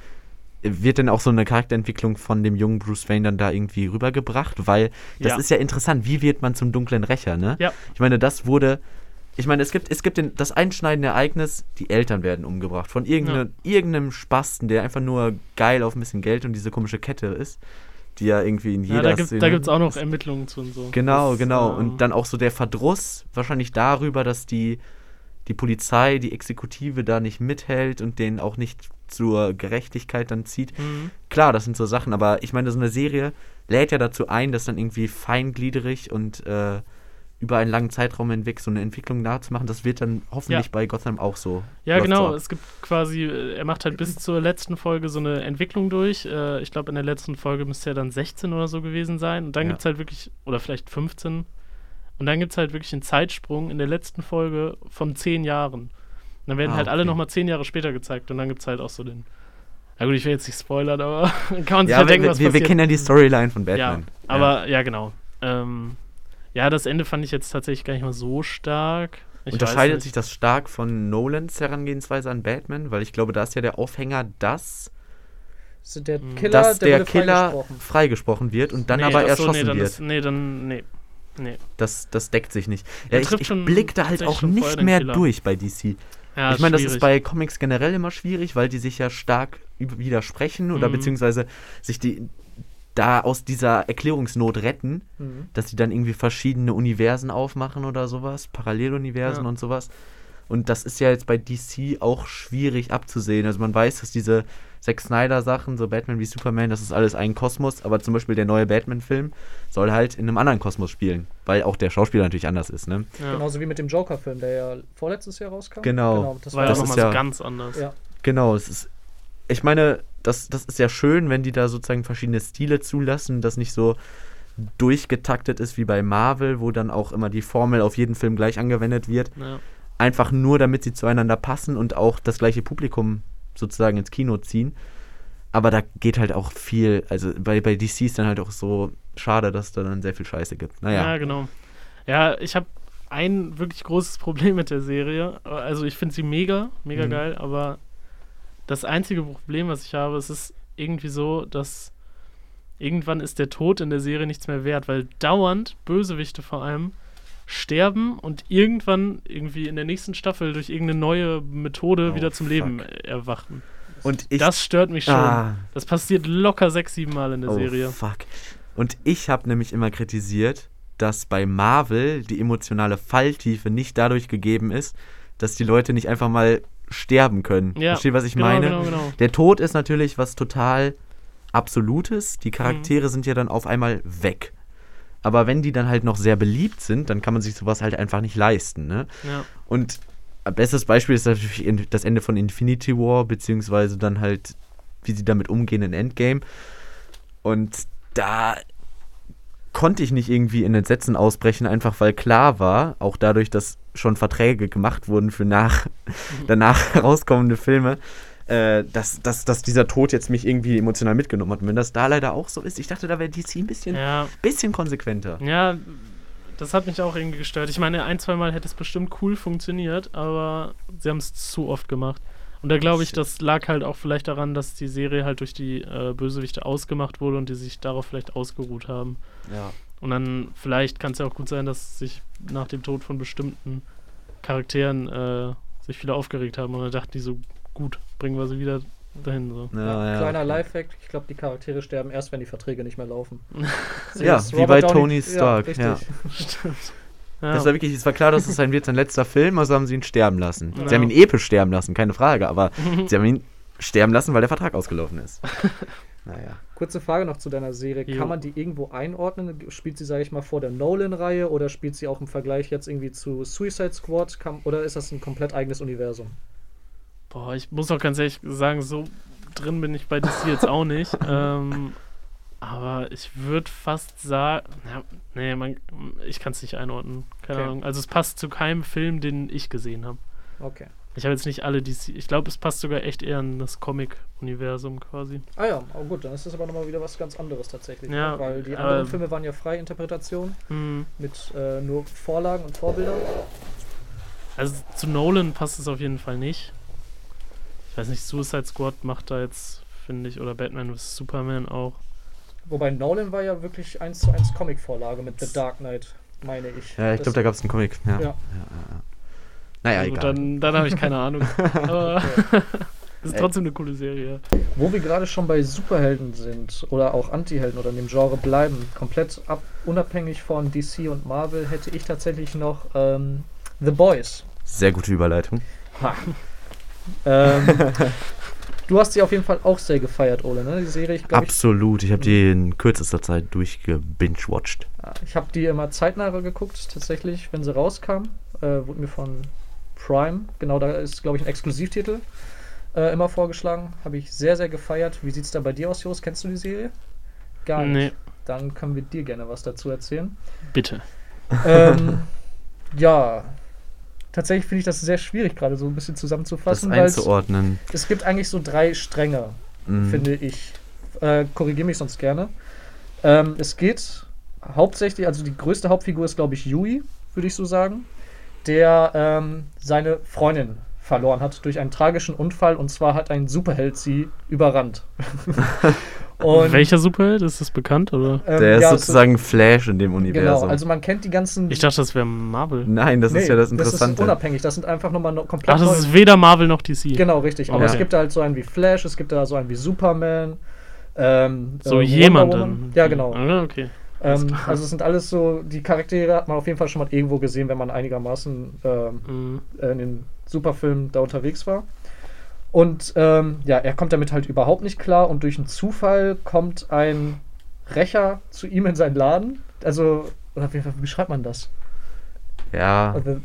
S1: wird denn auch so eine Charakterentwicklung von dem jungen Bruce Wayne dann da irgendwie rübergebracht? Weil das
S3: Ja.
S1: ist ja interessant, wie wird man zum dunklen Rächer, ne?
S3: Ja.
S1: Ich meine, das wurde. Ich meine, es gibt, es gibt den, das einschneidende Ereignis, die Eltern werden umgebracht von irgendeine, irgendeinem Spasten, der einfach nur geil auf ein bisschen Geld und diese komische Kette ist, die ja irgendwie in jeder
S3: Ja, da gibt
S1: Szene
S3: da gibt's auch noch. Ermittlungen zu und so.
S1: Genau,
S3: Das,
S1: genau.
S3: äh,
S1: Und dann auch so der Verdruss, wahrscheinlich darüber, dass die, die Polizei, die Exekutive da nicht mithält und den auch nicht zur Gerechtigkeit dann zieht.
S3: Mhm.
S1: Klar, das sind so Sachen, aber ich meine, so eine Serie lädt ja dazu ein, das dann irgendwie feingliedrig und äh, über einen langen Zeitraum hinweg so eine Entwicklung nachzumachen. Das wird dann hoffentlich
S3: Ja.
S1: bei Gotham auch so.
S3: Ja,
S1: läuft so
S3: genau.
S1: ab.
S3: Es gibt quasi, äh, er macht halt bis zur letzten Folge so eine Entwicklung durch. Äh, Ich glaube, in der letzten Folge müsste er dann 16 oder so gewesen sein. Und dann
S1: Ja.
S3: gibt es halt wirklich, oder vielleicht 15. Und dann gibt es halt wirklich einen Zeitsprung in der letzten Folge von 10 Jahren. Und dann werden
S1: Ah,
S3: halt alle
S1: okay.
S3: nochmal 10 Jahre später gezeigt. Und dann gibt es halt auch so den. Na gut, ich will jetzt nicht spoilern, aber <laughs> kann man sich
S1: Ja,
S3: halt
S1: wir,
S3: denken, was
S1: wir, wir
S3: passiert.
S1: kennen ja die Storyline von
S3: Ja,
S1: Batman.
S3: aber ja, genau. Ähm, ja, das Ende fand ich jetzt tatsächlich gar nicht mal so stark. Ich
S1: Unterscheidet sich das stark von Nolans Herangehensweise an Batman? Weil ich glaube, da ist ja der Aufhänger, dass,
S2: So, Der
S3: Mhm.
S2: Killer,
S1: dass
S2: der,
S1: der, Killer
S2: freigesprochen.
S1: freigesprochen wird und dann
S3: Nee,
S1: aber
S3: ach so,
S1: erschossen
S3: nee, dann
S1: wird.
S3: Ist, nee, dann, nee. Nee.
S1: Das, das deckt sich nicht.
S3: Der
S1: Ja, ich, ich blick da halt auch nicht mehr
S3: Killer.
S1: durch bei DC.
S3: Ja,
S1: ich meine, das ist bei Comics generell immer schwierig, weil die sich ja stark widersprechen oder
S3: Mhm.
S1: beziehungsweise sich die da aus dieser Erklärungsnot retten,
S2: Mhm.
S1: dass sie dann irgendwie verschiedene Universen aufmachen oder sowas, Paralleluniversen
S3: Ja.
S1: und sowas. Und das ist ja jetzt bei DC auch schwierig abzusehen. Also man weiß, dass diese Zack Snyder-Sachen, so Batman wie Superman, das ist alles ein Kosmos, aber zum Beispiel der neue Batman-Film soll halt in einem anderen Kosmos spielen, weil auch der Schauspieler natürlich anders ist, ne?
S3: Ja.
S2: Genauso wie mit dem Joker-Film, der ja vorletztes Jahr rauskam.
S1: Genau.
S2: das
S3: war
S2: war
S3: ja nochmal so ganz anders.
S2: Ja.
S1: Genau, es ist. Ich meine, das, das ist ja schön, wenn die da sozusagen verschiedene Stile zulassen, das nicht so durchgetaktet ist wie bei Marvel, wo dann auch immer die Formel auf jeden Film gleich angewendet wird.
S3: Ja.
S1: Einfach nur, damit sie zueinander passen und auch das gleiche Publikum sozusagen ins Kino ziehen. Aber da geht halt auch viel, also bei, bei DC ist dann halt auch so schade, dass da dann sehr viel Scheiße gibt.
S3: Ja,
S1: Naja.
S3: genau. Ja, ich habe ein wirklich großes <laughs> Problem mit der Serie. Also ich finde sie mega, mega
S1: Mhm.
S3: geil, aber das einzige Problem, was ich habe, es ist irgendwie so, dass irgendwann ist der Tod in der Serie nichts mehr wert, weil dauernd Bösewichte vor allem sterben und irgendwann irgendwie in der nächsten Staffel durch irgendeine neue Methode
S1: Oh,
S3: wieder zum
S1: fuck.
S3: Leben erwachen.
S1: Und ich.
S3: das stört mich schon.
S1: ah,
S3: Das passiert locker sechs, sieben Mal in der
S1: oh,
S3: Serie.
S1: fuck. Und ich habe nämlich immer kritisiert, dass bei Marvel die emotionale Falltiefe nicht dadurch gegeben ist, dass die Leute nicht einfach mal sterben können.
S3: Ja,
S1: Versteht, was ich
S3: genau,
S1: meine?
S3: genau, genau.
S1: Der Tod ist natürlich was total Absolutes. Die
S3: Mhm.
S1: Charaktere sind ja dann auf einmal weg. Aber wenn die dann halt noch sehr beliebt sind, dann kann man sich sowas halt einfach nicht leisten. Ne?
S3: Ja.
S1: Und ein bestes Beispiel ist natürlich das Ende von Infinity War, beziehungsweise dann halt, wie sie damit umgehen in Endgame. Und da konnte ich nicht irgendwie in Entsetzen ausbrechen, einfach weil klar war, auch dadurch, dass schon Verträge gemacht wurden für nach, danach <laughs> herauskommende Filme, äh, dass, dass, dass dieser Tod jetzt mich irgendwie emotional mitgenommen hat. Und wenn das da leider auch so ist, ich dachte, da wäre DC ein bisschen,
S3: Ja,
S1: bisschen konsequenter.
S3: ja, das hat mich auch irgendwie gestört. Ich meine, ein, zwei Mal hätte es bestimmt cool funktioniert, aber sie haben es zu oft gemacht. Und da glaube ich, das lag halt auch vielleicht daran, dass die Serie halt durch die äh, Bösewichte ausgemacht wurde und die sich darauf vielleicht ausgeruht haben.
S1: Ja.
S3: Und dann vielleicht kann es ja auch gut sein, dass sich nach dem Tod von bestimmten Charakteren äh, sich viele aufgeregt haben und dann dachten die so, gut, bringen wir sie wieder dahin. So.
S1: Ja, ja.
S2: Kleiner Lifehack, ich glaube, die Charaktere sterben erst, wenn die Verträge nicht mehr laufen. <laughs>
S1: Ja, wie bei
S2: Downey-
S1: Tony Stark,
S2: richtig.
S1: ja. <laughs> <laughs>
S3: Stimmt.
S1: Das
S3: Ja.
S1: war wirklich, es war klar, dass es sein wird, sein letzter Film, also haben sie ihn sterben lassen.
S3: Ja.
S1: Sie haben ihn episch sterben lassen, keine Frage, aber <laughs> sie haben ihn sterben lassen, weil der Vertrag ausgelaufen ist. <laughs> Naja.
S2: Kurze Frage noch zu deiner Serie.
S3: Jo.
S2: Kann man die irgendwo einordnen? Spielt sie, sage ich mal, vor der Nolan-Reihe oder spielt sie auch im Vergleich jetzt irgendwie zu Suicide Squad? Kann, oder ist das ein komplett eigenes Universum?
S3: Boah, ich muss auch ganz ehrlich sagen, so drin bin ich bei DC jetzt auch nicht. <laughs> ähm, aber ich würde fast sagen, ja, nee, man, ich kann es nicht einordnen. Keine
S2: Okay.
S3: Ahnung. Also es passt zu keinem Film, den ich gesehen habe.
S2: Okay.
S3: Ich habe jetzt nicht alle DC. Ich glaube, es passt sogar echt eher in das Comic-Universum quasi.
S2: Ah ja, oh gut, dann ist das aber nochmal wieder was ganz anderes tatsächlich.
S3: Ja,
S2: ne? Weil die
S3: aber-
S2: anderen Filme waren ja freie Interpretation
S3: Hm.
S2: mit äh, nur Vorlagen und Vorbildern.
S3: Also zu Nolan passt es auf jeden Fall nicht. Ich weiß nicht, Suicide Squad macht da jetzt, finde ich, oder Batman vs. Superman auch.
S2: Wobei Nolan war ja wirklich eins zu eins Comic-Vorlage mit The Dark Knight, meine ich.
S1: Ja, ich
S2: Das-
S1: glaube, da gab es einen Comic. Ja.
S2: Ja.
S1: Ja, ja, ja. Naja,
S3: Also
S1: egal.
S3: dann dann habe ich keine <laughs> Ahnung. Aber es <laughs> ist
S1: Ey.
S3: trotzdem eine coole Serie.
S2: Wo wir gerade schon bei Superhelden sind oder auch Antihelden oder in dem Genre bleiben, komplett ab, unabhängig von DC und Marvel, hätte ich tatsächlich noch ähm, The Boys.
S1: Sehr gute Überleitung.
S2: Ähm, <laughs> du hast sie auf jeden Fall auch sehr gefeiert, Ole, ne? Die Serie, ich glaube, ich,
S1: Absolut. Ich habe die in kürzester Zeit durchgebingewatcht.
S2: ich habe die immer zeitnah geguckt, tatsächlich, wenn sie rauskam. Äh, wurde mir von Prime, genau da ist, glaube ich, ein Exklusivtitel äh, immer vorgeschlagen. Habe ich sehr, sehr gefeiert. Wie sieht es da bei dir aus, Jos? Kennst du die Serie? Gar nicht.
S3: Nee,
S2: Dann können wir dir gerne was dazu erzählen.
S3: bitte.
S2: ähm, <laughs> ja, tatsächlich finde ich das sehr schwierig, gerade so ein bisschen
S1: Das
S2: zusammenzufassen, es,
S1: einzuordnen.
S2: es gibt eigentlich so drei Stränge,
S1: Mhm.
S2: finde ich. Äh, Korrigiere mich sonst gerne. Ähm, es geht hauptsächlich, also die größte Hauptfigur ist, glaube ich, Yui, würde ich so sagen, der ähm, seine Freundin verloren hat durch einen tragischen Unfall und zwar hat ein Superheld sie überrannt. <laughs> <laughs> und,
S3: Welcher Superheld? Ist das bekannt? Oder?
S2: ähm,
S1: Der ist
S2: ja,
S1: sozusagen Flash in dem
S2: So,
S1: Universum.
S2: genau, also man kennt die ganzen.
S3: Ich dachte, das wäre Marvel.
S1: Nein, das ist ja das
S2: Das ist
S1: Interessante.
S2: unabhängig, das sind einfach nochmal no, komplett
S3: Ach, das
S2: neue-
S3: ist weder Marvel noch DC.
S2: Genau, richtig. Aber
S3: Okay.
S2: es gibt da halt so einen wie Flash, es gibt da so einen wie Superman. Ähm,
S3: So
S2: äh,
S3: jemanden.
S2: Ja, genau.
S3: Ah, okay.
S2: Ähm, also es sind alles so, die Charaktere hat man auf jeden Fall schon mal irgendwo gesehen, wenn man einigermaßen ähm,
S3: Mhm.
S2: äh, in den Superfilmen da unterwegs war. Und ähm, ja, er kommt damit halt überhaupt nicht klar und durch einen Zufall kommt ein Rächer zu ihm in seinen Laden. Also, oder wie, wie beschreibt man das?
S1: Ja,
S2: Also,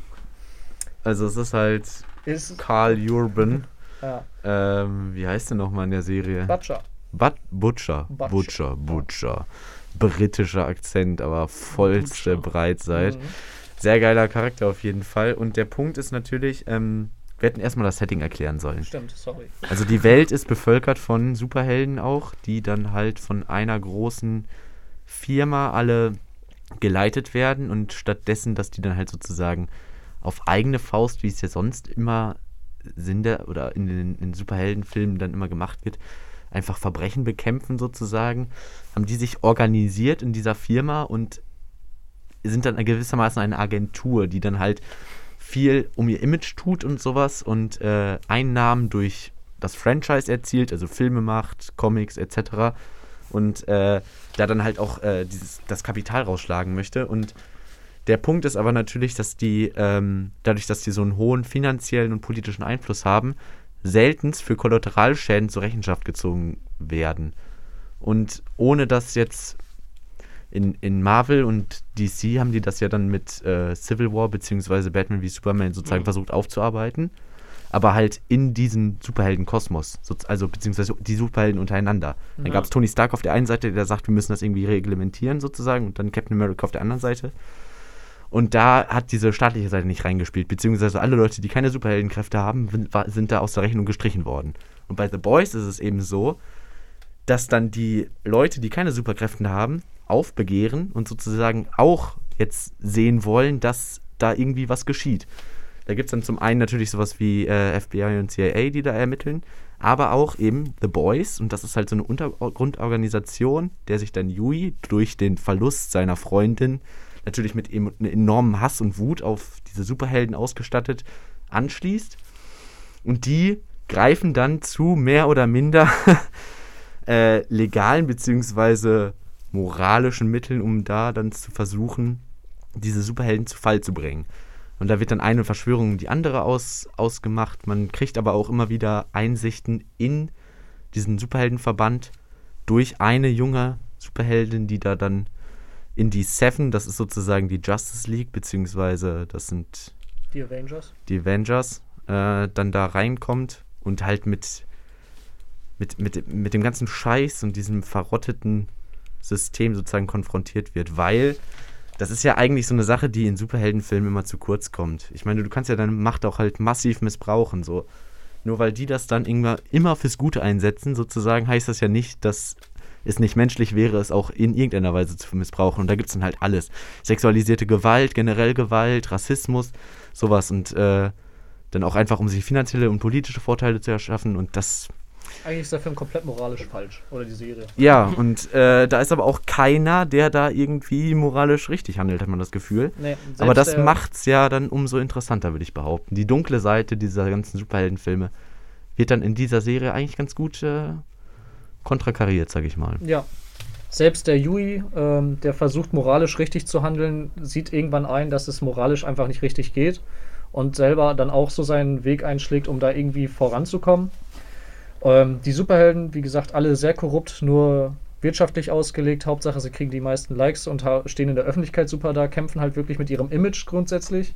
S1: also es ist halt
S2: ist,
S1: Carl Urban.
S2: ja,
S1: Ähm, wie heißt der nochmal in der Serie?
S2: Butcher.
S1: But Butcher.
S2: Butcher.
S1: Butcher, Butcher. Britischer Akzent, aber vollste
S3: Butcher.
S1: Breitseite.
S2: Mhm.
S1: Sehr geiler Charakter auf jeden Fall. Und der Punkt ist natürlich, ähm, wir hätten erstmal das Setting erklären sollen.
S2: Stimmt, sorry.
S1: Also die Welt ist bevölkert von Superhelden auch, die dann halt von einer großen Firma alle geleitet werden und stattdessen, dass die dann halt sozusagen auf eigene Faust, wie es ja sonst immer sind der, oder in den in Superheldenfilmen dann immer gemacht wird, einfach Verbrechen bekämpfen sozusagen, haben die sich organisiert in dieser Firma und sind dann gewissermaßen eine Agentur, die dann halt viel um ihr Image tut und sowas und äh, Einnahmen durch das Franchise erzielt, also Filme macht, Comics etc. Und äh, da dann halt auch äh, dieses, das Kapital rausschlagen möchte. Und der Punkt ist aber natürlich, dass die, ähm, dadurch, dass die so einen hohen finanziellen und politischen Einfluss haben, seltenst für Kollateralschäden zur Rechenschaft gezogen werden. Und ohne dass jetzt in, in Marvel und DC haben die das ja dann mit äh, Civil War bzw. Batman wie Superman sozusagen
S3: Mhm.
S1: versucht aufzuarbeiten. Aber halt in diesen Superhelden-Kosmos, so, also beziehungsweise die Superhelden untereinander. Dann
S3: Ja.
S1: gab es Tony Stark auf der einen Seite, der sagt, wir müssen das irgendwie reglementieren sozusagen, und dann Captain America auf der anderen Seite. Und da hat diese staatliche Seite nicht reingespielt, beziehungsweise alle Leute, die keine Superheldenkräfte haben, sind- da aus der Rechnung gestrichen worden. Und bei The Boys ist es eben so, dass dann die Leute, die keine Superkräfte haben, aufbegehren und sozusagen auch jetzt sehen wollen, dass da irgendwie was geschieht. Da gibt es dann zum einen natürlich sowas wie äh, FBI und CIA, die da ermitteln, aber auch eben The Boys und das ist halt so eine Untergrundorganisation, der sich dann Yui durch den Verlust seiner Freundin natürlich mit einem enormem Hass und Wut auf diese Superhelden ausgestattet anschließt. Und die greifen dann zu mehr oder minder <laughs> äh, legalen bzw. moralischen Mitteln, um da dann zu versuchen, diese Superhelden zu Fall zu bringen. Und da wird dann eine Verschwörung die andere aus, ausgemacht. Man kriegt aber auch immer wieder Einsichten in diesen Superheldenverband durch eine junge Superheldin, die da dann in die Seven, das ist sozusagen die Justice League, beziehungsweise das sind
S2: die Avengers,
S1: die Avengers äh, dann da reinkommt und halt mit, mit, mit, mit dem ganzen Scheiß und diesem verrotteten System sozusagen konfrontiert wird, weil das ist ja eigentlich so eine Sache, die in Superheldenfilmen immer zu kurz kommt. Ich meine, du kannst ja deine Macht auch halt massiv missbrauchen, so. Nur weil die das dann immer, immer fürs Gute einsetzen, sozusagen, heißt das ja nicht, dass es nicht menschlich wäre, es auch in irgendeiner Weise zu missbrauchen. Und da gibt es dann halt alles. Sexualisierte Gewalt, generell Gewalt, Rassismus, sowas. Und äh, dann auch einfach, um sich finanzielle und politische Vorteile zu erschaffen. Und das
S2: eigentlich ist der Film komplett moralisch falsch. Oder die Serie.
S1: Ja, und äh, da ist aber auch keiner, der da irgendwie moralisch richtig handelt, hat man das Gefühl. Nee, aber das macht es ja dann umso interessanter, würde ich behaupten. Die dunkle Seite dieser ganzen Superheldenfilme wird dann in dieser Serie eigentlich ganz gut äh, kontrakariert, sag ich mal.
S2: Ja. Selbst der Yui, ähm, der versucht moralisch richtig zu handeln, sieht irgendwann ein, dass es moralisch einfach nicht richtig geht und selber dann auch so seinen Weg einschlägt, um da irgendwie voranzukommen. Ähm, die Superhelden, wie gesagt, alle sehr korrupt, nur wirtschaftlich ausgelegt. Hauptsache, sie kriegen die meisten Likes und stehen in der Öffentlichkeit super da, kämpfen halt wirklich mit ihrem Image grundsätzlich.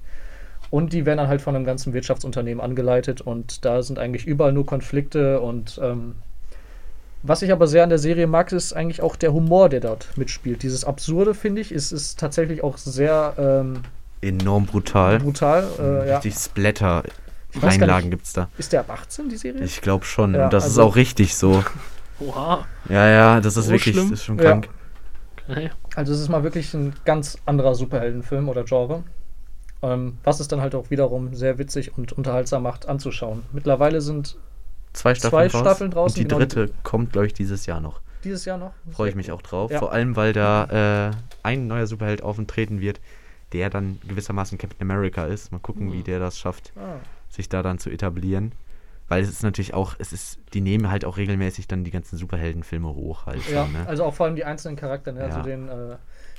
S2: Und die werden dann halt von einem ganzen Wirtschaftsunternehmen angeleitet und da sind eigentlich überall nur Konflikte und ähm, was ich aber sehr an der Serie mag, ist eigentlich auch der Humor, der dort mitspielt. Dieses Absurde, finde ich, ist, ist tatsächlich auch sehr ähm,
S1: enorm brutal.
S2: Brutal, äh, ja.
S1: Richtig Splatter Einlagen gibt es da.
S2: Ist der ab 18, die Serie?
S1: Ich glaube schon. Ja, und das also ist auch richtig so. <laughs>
S3: Oha.
S1: Ja, ja, das ist so wirklich, das ist schon krank.
S2: Ja. Okay. Also es ist mal wirklich ein ganz anderer Superheldenfilm oder Genre. Ähm, was es dann halt auch wiederum sehr witzig und unterhaltsam macht anzuschauen. Mittlerweile sind
S1: zwei Staffeln,
S2: zwei Staffeln draußen.
S1: Und die genau dritte kommt, glaube ich, dieses Jahr noch.
S2: Dieses Jahr noch?
S1: Freue ich mich auch drauf. Ja. Vor allem, weil da äh, ein neuer Superheld auftreten wird, der dann gewissermaßen Captain America ist. Mal gucken, mhm. wie der das schafft. Ah sich da dann zu etablieren. Weil es ist natürlich auch, es ist, die nehmen halt auch regelmäßig dann die ganzen Superheldenfilme hoch halt.
S2: Ja,
S1: schon, ne?
S2: also auch vor allem die einzelnen Charaktere, ne? Also ja. also den äh,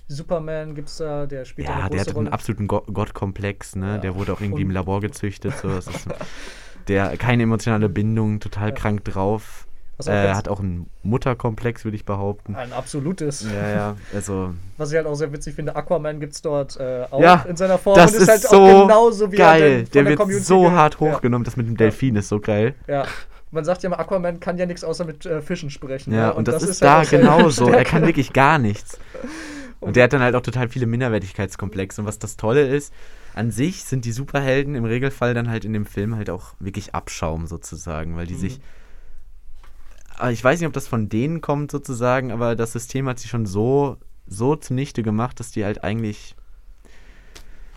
S2: Superman gibt es da, der spielt
S1: Ja, der hat einen absoluten Go Gottkomplex, ne? Ja. Der wurde auch irgendwie Und im Labor gezüchtet. So. Ist, <laughs> der keine emotionale Bindung, total ja. krank drauf. Er äh, hat auch einen Mutterkomplex, würde ich behaupten.
S2: Ein absolutes.
S1: Ja, ja, also. <laughs>
S2: Was ich halt auch sehr witzig finde, Aquaman gibt es dort äh, auch
S1: ja,
S2: in seiner Form.
S1: Das und ist, halt so auch genauso wie geil. Er der, der wird so hart hochgenommen, ja. das mit dem Delfin ist so geil.
S2: Ja. Man sagt ja mal, Aquaman kann ja nichts außer mit äh, Fischen sprechen.
S1: Ja, ja. Und, und, das, das ist, ist halt da genauso. er kann wirklich gar nichts. <laughs> Und der hat dann halt auch total viele Minderwertigkeitskomplexe. Und was das Tolle ist, an sich sind die Superhelden im Regelfall dann halt in dem Film halt auch wirklich Abschaum sozusagen, weil die mhm. sich ich weiß nicht, ob das von denen kommt sozusagen, aber das System hat sich schon so, so zunichte gemacht, dass die halt eigentlich,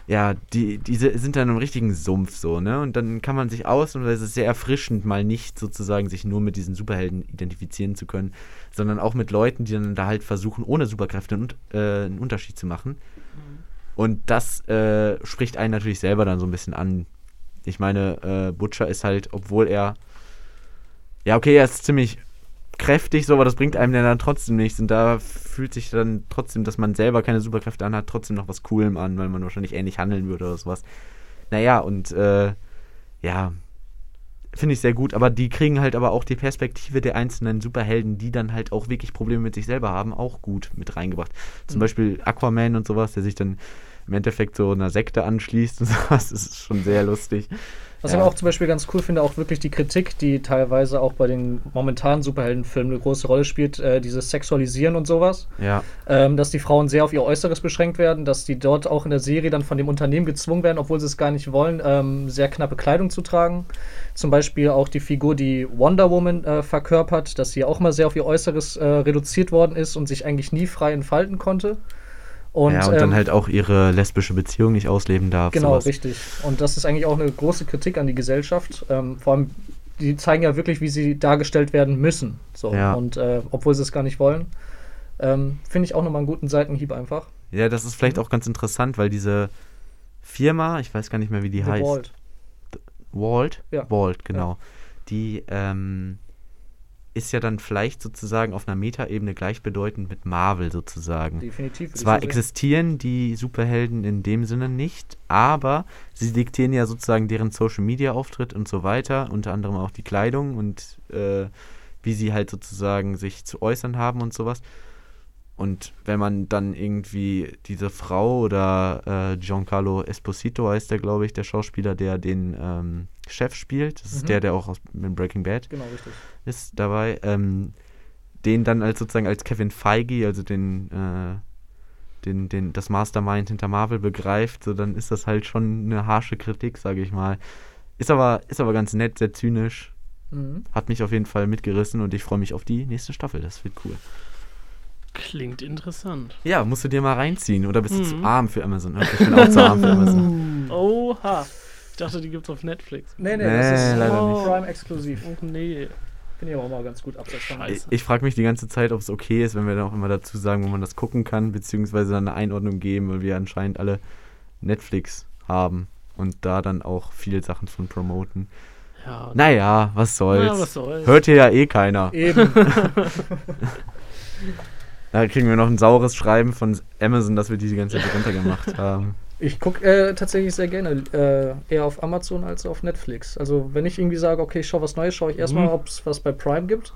S1: ja, die, diese sind dann im richtigen Sumpf so, ne? Und dann kann man sich aus, und es ist sehr erfrischend, mal nicht sozusagen sich nur mit diesen Superhelden identifizieren zu können, sondern auch mit Leuten, die dann da halt versuchen, ohne Superkräfte einen, äh, einen Unterschied zu machen. Mhm. Und das äh, spricht einen natürlich selber dann so ein bisschen an. Ich meine, äh, Butcher ist halt, obwohl er ja, okay, er ist ziemlich kräftig, so, aber das bringt einem dann trotzdem nichts. Und da fühlt sich dann trotzdem, dass man selber keine Superkräfte anhat, trotzdem noch was Coolem an, weil man wahrscheinlich ähnlich handeln würde oder sowas. Naja, und äh, ja, finde ich sehr gut. Aber die kriegen halt aber auch die Perspektive der einzelnen Superhelden, die dann halt auch wirklich Probleme mit sich selber haben, auch gut mit reingebracht. Zum mhm. Beispiel Aquaman und sowas, der sich dann im Endeffekt so einer Sekte anschließt und <laughs> sowas. Das ist schon sehr lustig.
S2: Was
S1: Ja.
S2: ich aber auch zum Beispiel ganz cool finde, auch wirklich die Kritik, die teilweise auch bei den momentanen Superheldenfilmen eine große Rolle spielt, äh, dieses Sexualisieren und sowas.
S1: Ja,
S2: Ähm, dass die Frauen sehr auf ihr Äußeres beschränkt werden, dass die dort auch in der Serie dann von dem Unternehmen gezwungen werden, obwohl sie es gar nicht wollen, ähm, sehr knappe Kleidung zu tragen. Zum Beispiel auch die Figur, die Wonder Woman äh, verkörpert, dass sie auch mal sehr auf ihr Äußeres äh, reduziert worden ist und sich eigentlich nie frei entfalten konnte. Und,
S1: ja, und
S2: ähm,
S1: dann halt auch ihre lesbische Beziehung nicht ausleben darf.
S2: Genau,
S1: sowas.
S2: richtig. Und das ist eigentlich auch eine große Kritik an die Gesellschaft. Ähm, vor allem, die zeigen ja wirklich, wie sie dargestellt werden müssen. So.
S1: Ja.
S2: Und äh, obwohl sie es gar nicht wollen. Ähm, Finde ich auch nochmal einen guten Seitenhieb einfach.
S1: Ja, das ist vielleicht auch ganz interessant, weil diese Firma, ich weiß gar nicht mehr, wie die
S2: The
S1: heißt.
S2: Vault.
S1: Walt?
S2: Ja.
S1: Walt, genau. Die ähm, ist ja dann vielleicht sozusagen auf einer Metaebene gleichbedeutend mit Marvel sozusagen.
S2: Definitiv.
S1: Zwar existieren die Superhelden in dem Sinne nicht, aber sie diktieren ja sozusagen deren Social Media Auftritt und so weiter, unter anderem auch die Kleidung und äh, wie sie halt sozusagen sich zu äußern haben und sowas. Und wenn man dann irgendwie diese Frau oder äh, Giancarlo Esposito heißt der, glaube ich, der Schauspieler, der den ähm, Chef spielt, das ist
S2: Mhm.
S1: der, der auch aus mit Breaking Bad
S2: Genau, richtig.
S1: ist dabei, ähm, den dann als sozusagen als Kevin Feige, also den, äh, den, den, das Mastermind hinter Marvel begreift, so dann ist das halt schon eine harsche Kritik, sage ich mal. Ist aber, ist aber ganz nett, sehr zynisch.
S2: Mhm.
S1: Hat mich auf jeden Fall mitgerissen und ich freue mich auf die nächste Staffel. Das wird cool.
S3: Klingt interessant.
S1: Ja, musst du dir mal reinziehen oder bist du
S3: Mhm.
S1: zu arm für Amazon? Ich bin auch zu arm für Amazon. <laughs>
S3: Oha. Ich dachte, die gibt's auf Netflix.
S2: Nee, nee,
S1: Nee,
S2: das ist
S1: leider
S2: äh,
S3: nicht.
S2: Prime exklusiv.
S3: Oh nee.
S2: Finde ich aber auch mal ganz gut abseits von.
S1: Ich, ich frage mich die ganze Zeit, ob es okay ist, wenn wir dann auch immer dazu sagen, wo man das gucken kann, beziehungsweise dann eine Einordnung geben, weil wir anscheinend alle Netflix haben und da dann auch viele Sachen von promoten.
S3: Ja,
S1: Naja, was soll's.
S3: na, was soll's.
S1: Hört hier ja eh keiner. <laughs>
S2: Eben. <laughs>
S1: Da kriegen wir noch ein saures Schreiben von Amazon, dass wir die die ganze Zeit runtergemacht <laughs> haben.
S2: Ich gucke äh, tatsächlich sehr gerne äh, eher auf Amazon als auf Netflix. Also wenn ich irgendwie sage, okay, ich schaue was Neues, schaue ich erstmal,
S3: Mhm.
S2: ob es was bei Prime gibt.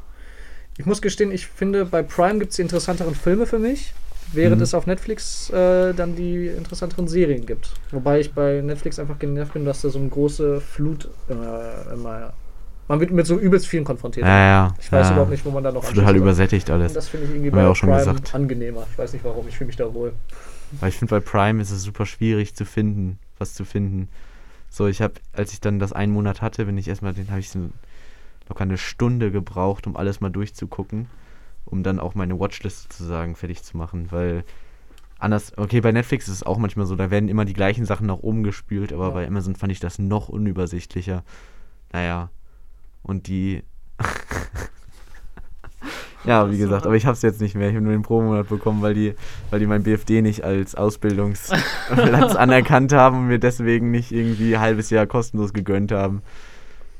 S2: Ich muss gestehen, ich finde, bei Prime gibt es die interessanteren Filme für mich, während
S1: Mhm.
S2: es auf Netflix äh, dann die interessanteren Serien gibt. Wobei ich bei Netflix einfach genervt bin, dass da so eine große Flut äh, immer. Man wird mit so übelst vielen konfrontiert.
S1: Ja, ja.
S2: Ich weiß
S1: ja.
S2: überhaupt nicht, wo man da noch
S1: Total
S2: anschließen soll.
S1: übersättigt
S2: Und
S1: alles.
S2: das finde ich irgendwie bei
S1: ja auch schon
S2: Prime
S1: gesagt.
S2: angenehmer. Ich weiß nicht warum, ich fühle mich da wohl.
S1: Weil ich finde, bei Prime ist es super schwierig zu finden, was zu finden. So, ich habe, als ich dann das einen Monat hatte, bin ich erstmal, den habe ich so locker eine Stunde gebraucht, um alles mal durchzugucken, um dann auch meine Watchlist sozusagen fertig zu machen, weil anders, okay, bei Netflix ist es auch manchmal so, da werden immer die gleichen Sachen nach oben gespült, aber bei Amazon fand ich das noch unübersichtlicher. Naja, und die. <laughs> ja, wie gesagt, aber ich habe es jetzt nicht mehr. Ich habe nur den Pro-Monat bekommen, weil die, weil die mein BFD nicht als Ausbildungsplatz <laughs> anerkannt haben und mir deswegen nicht irgendwie ein halbes Jahr kostenlos gegönnt haben.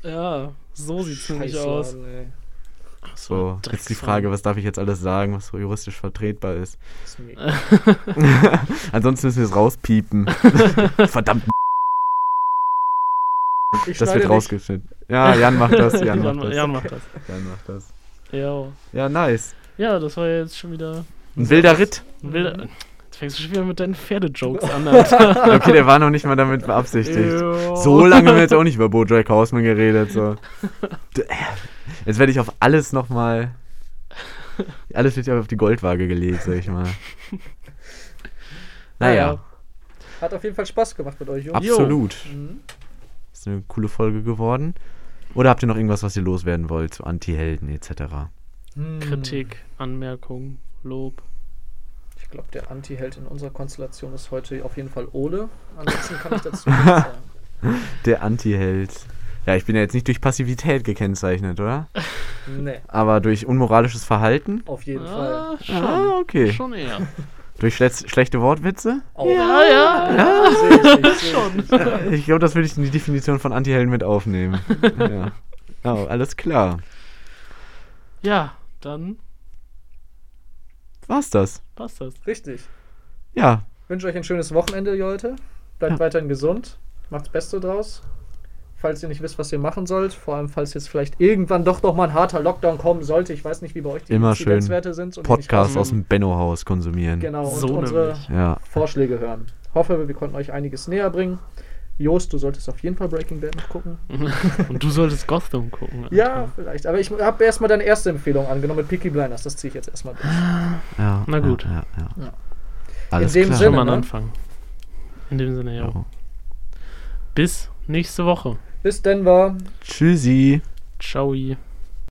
S3: Ja, so sieht's nämlich aus.
S2: Ey.
S1: So, jetzt die
S3: Drecksfall.
S1: Frage, was darf ich jetzt alles sagen, was so juristisch vertretbar ist.
S2: Ist. <laughs>
S1: Ansonsten müssen wir es rauspiepen. Verdammt,
S2: Ich
S1: das wird rausgeschnitten. Ja, Jan macht das, Jan
S3: Jan,
S1: macht das.
S3: Jan macht das.
S1: Jan macht das.
S3: Ja.
S1: Ja, nice.
S3: ja, das war jetzt schon wieder
S1: Ein wilder Ritt.
S3: ein wilder. Jetzt fängst du schon wieder mit deinen Pferdejokes an, <laughs> Alter.
S1: Okay, der war noch nicht mal damit beabsichtigt.
S3: Jo.
S1: So lange haben wir jetzt auch nicht über Bojack Horseman geredet. So. D- Jetzt werde ich auf alles nochmal. Alles wird ja auf die Goldwaage gelegt, sag ich mal. Naja,
S2: Hat auf jeden Fall Spaß gemacht mit euch, Jungs.
S1: absolut.
S2: Mhm.
S1: Ist eine coole Folge geworden. Oder habt ihr noch irgendwas, was ihr loswerden wollt zu Anti-Helden etc.?
S2: Hm.
S3: Kritik, Anmerkung, Lob.
S2: Ich glaube, der Anti-Held in unserer Konstellation ist heute auf jeden Fall Ole. Ansonsten kann ich dazu nichts sagen. <laughs> <laughs>
S1: Der Anti-Held. Ja, ich bin ja jetzt nicht durch Passivität gekennzeichnet, oder?
S2: Nee,
S1: Aber durch unmoralisches Verhalten?
S2: auf jeden Fall.
S3: Ah, schon.
S1: Ah, okay.
S3: Schon eher.
S1: Durch schle schlechte Wortwitze?
S2: Auch.
S3: Ja, ja.
S2: Ja, <laughs>
S3: Schon.
S2: ich
S1: glaube, das würde ich in die Definition von Anti-Helden mit aufnehmen. <laughs> ja. Oh, alles klar.
S3: Ja, dann
S1: War's das?
S3: passt das.
S2: Richtig.
S1: Ja.
S2: Ich wünsche euch ein schönes Wochenende, Leute. Bleibt
S1: Ja.
S2: weiterhin gesund. Macht's Beste draus. Falls ihr nicht wisst, was ihr machen sollt, vor allem falls jetzt vielleicht irgendwann doch noch mal ein harter Lockdown kommen sollte. Ich weiß nicht, wie bei euch die
S1: Immer schön
S2: sind. und
S1: Podcast aus dem Benno-Haus konsumieren.
S2: Genau, und
S3: So
S2: unsere.
S1: Ja.
S2: Vorschläge hören. Hoffe, wir konnten euch einiges näher bringen. Joost, du solltest auf jeden Fall Breaking Bad noch gucken. <laughs>
S3: Und du solltest Gotham gucken. Alter.
S2: Ja, vielleicht. Aber ich habe erstmal deine erste Empfehlung angenommen mit Peaky Blinders. Das ziehe ich jetzt erstmal durch.
S1: Ja,
S3: Na gut.
S1: Ja, ja, ja.
S2: Ja.
S1: Alles
S2: In dem
S1: klar.
S2: Sinne,
S3: Schon mal ein
S2: ne?
S3: Anfang. In dem Sinne, ja.
S1: Ja.
S3: Bis nächste Woche.
S2: Bis Denver.
S1: Tschüssi.
S3: Ciao.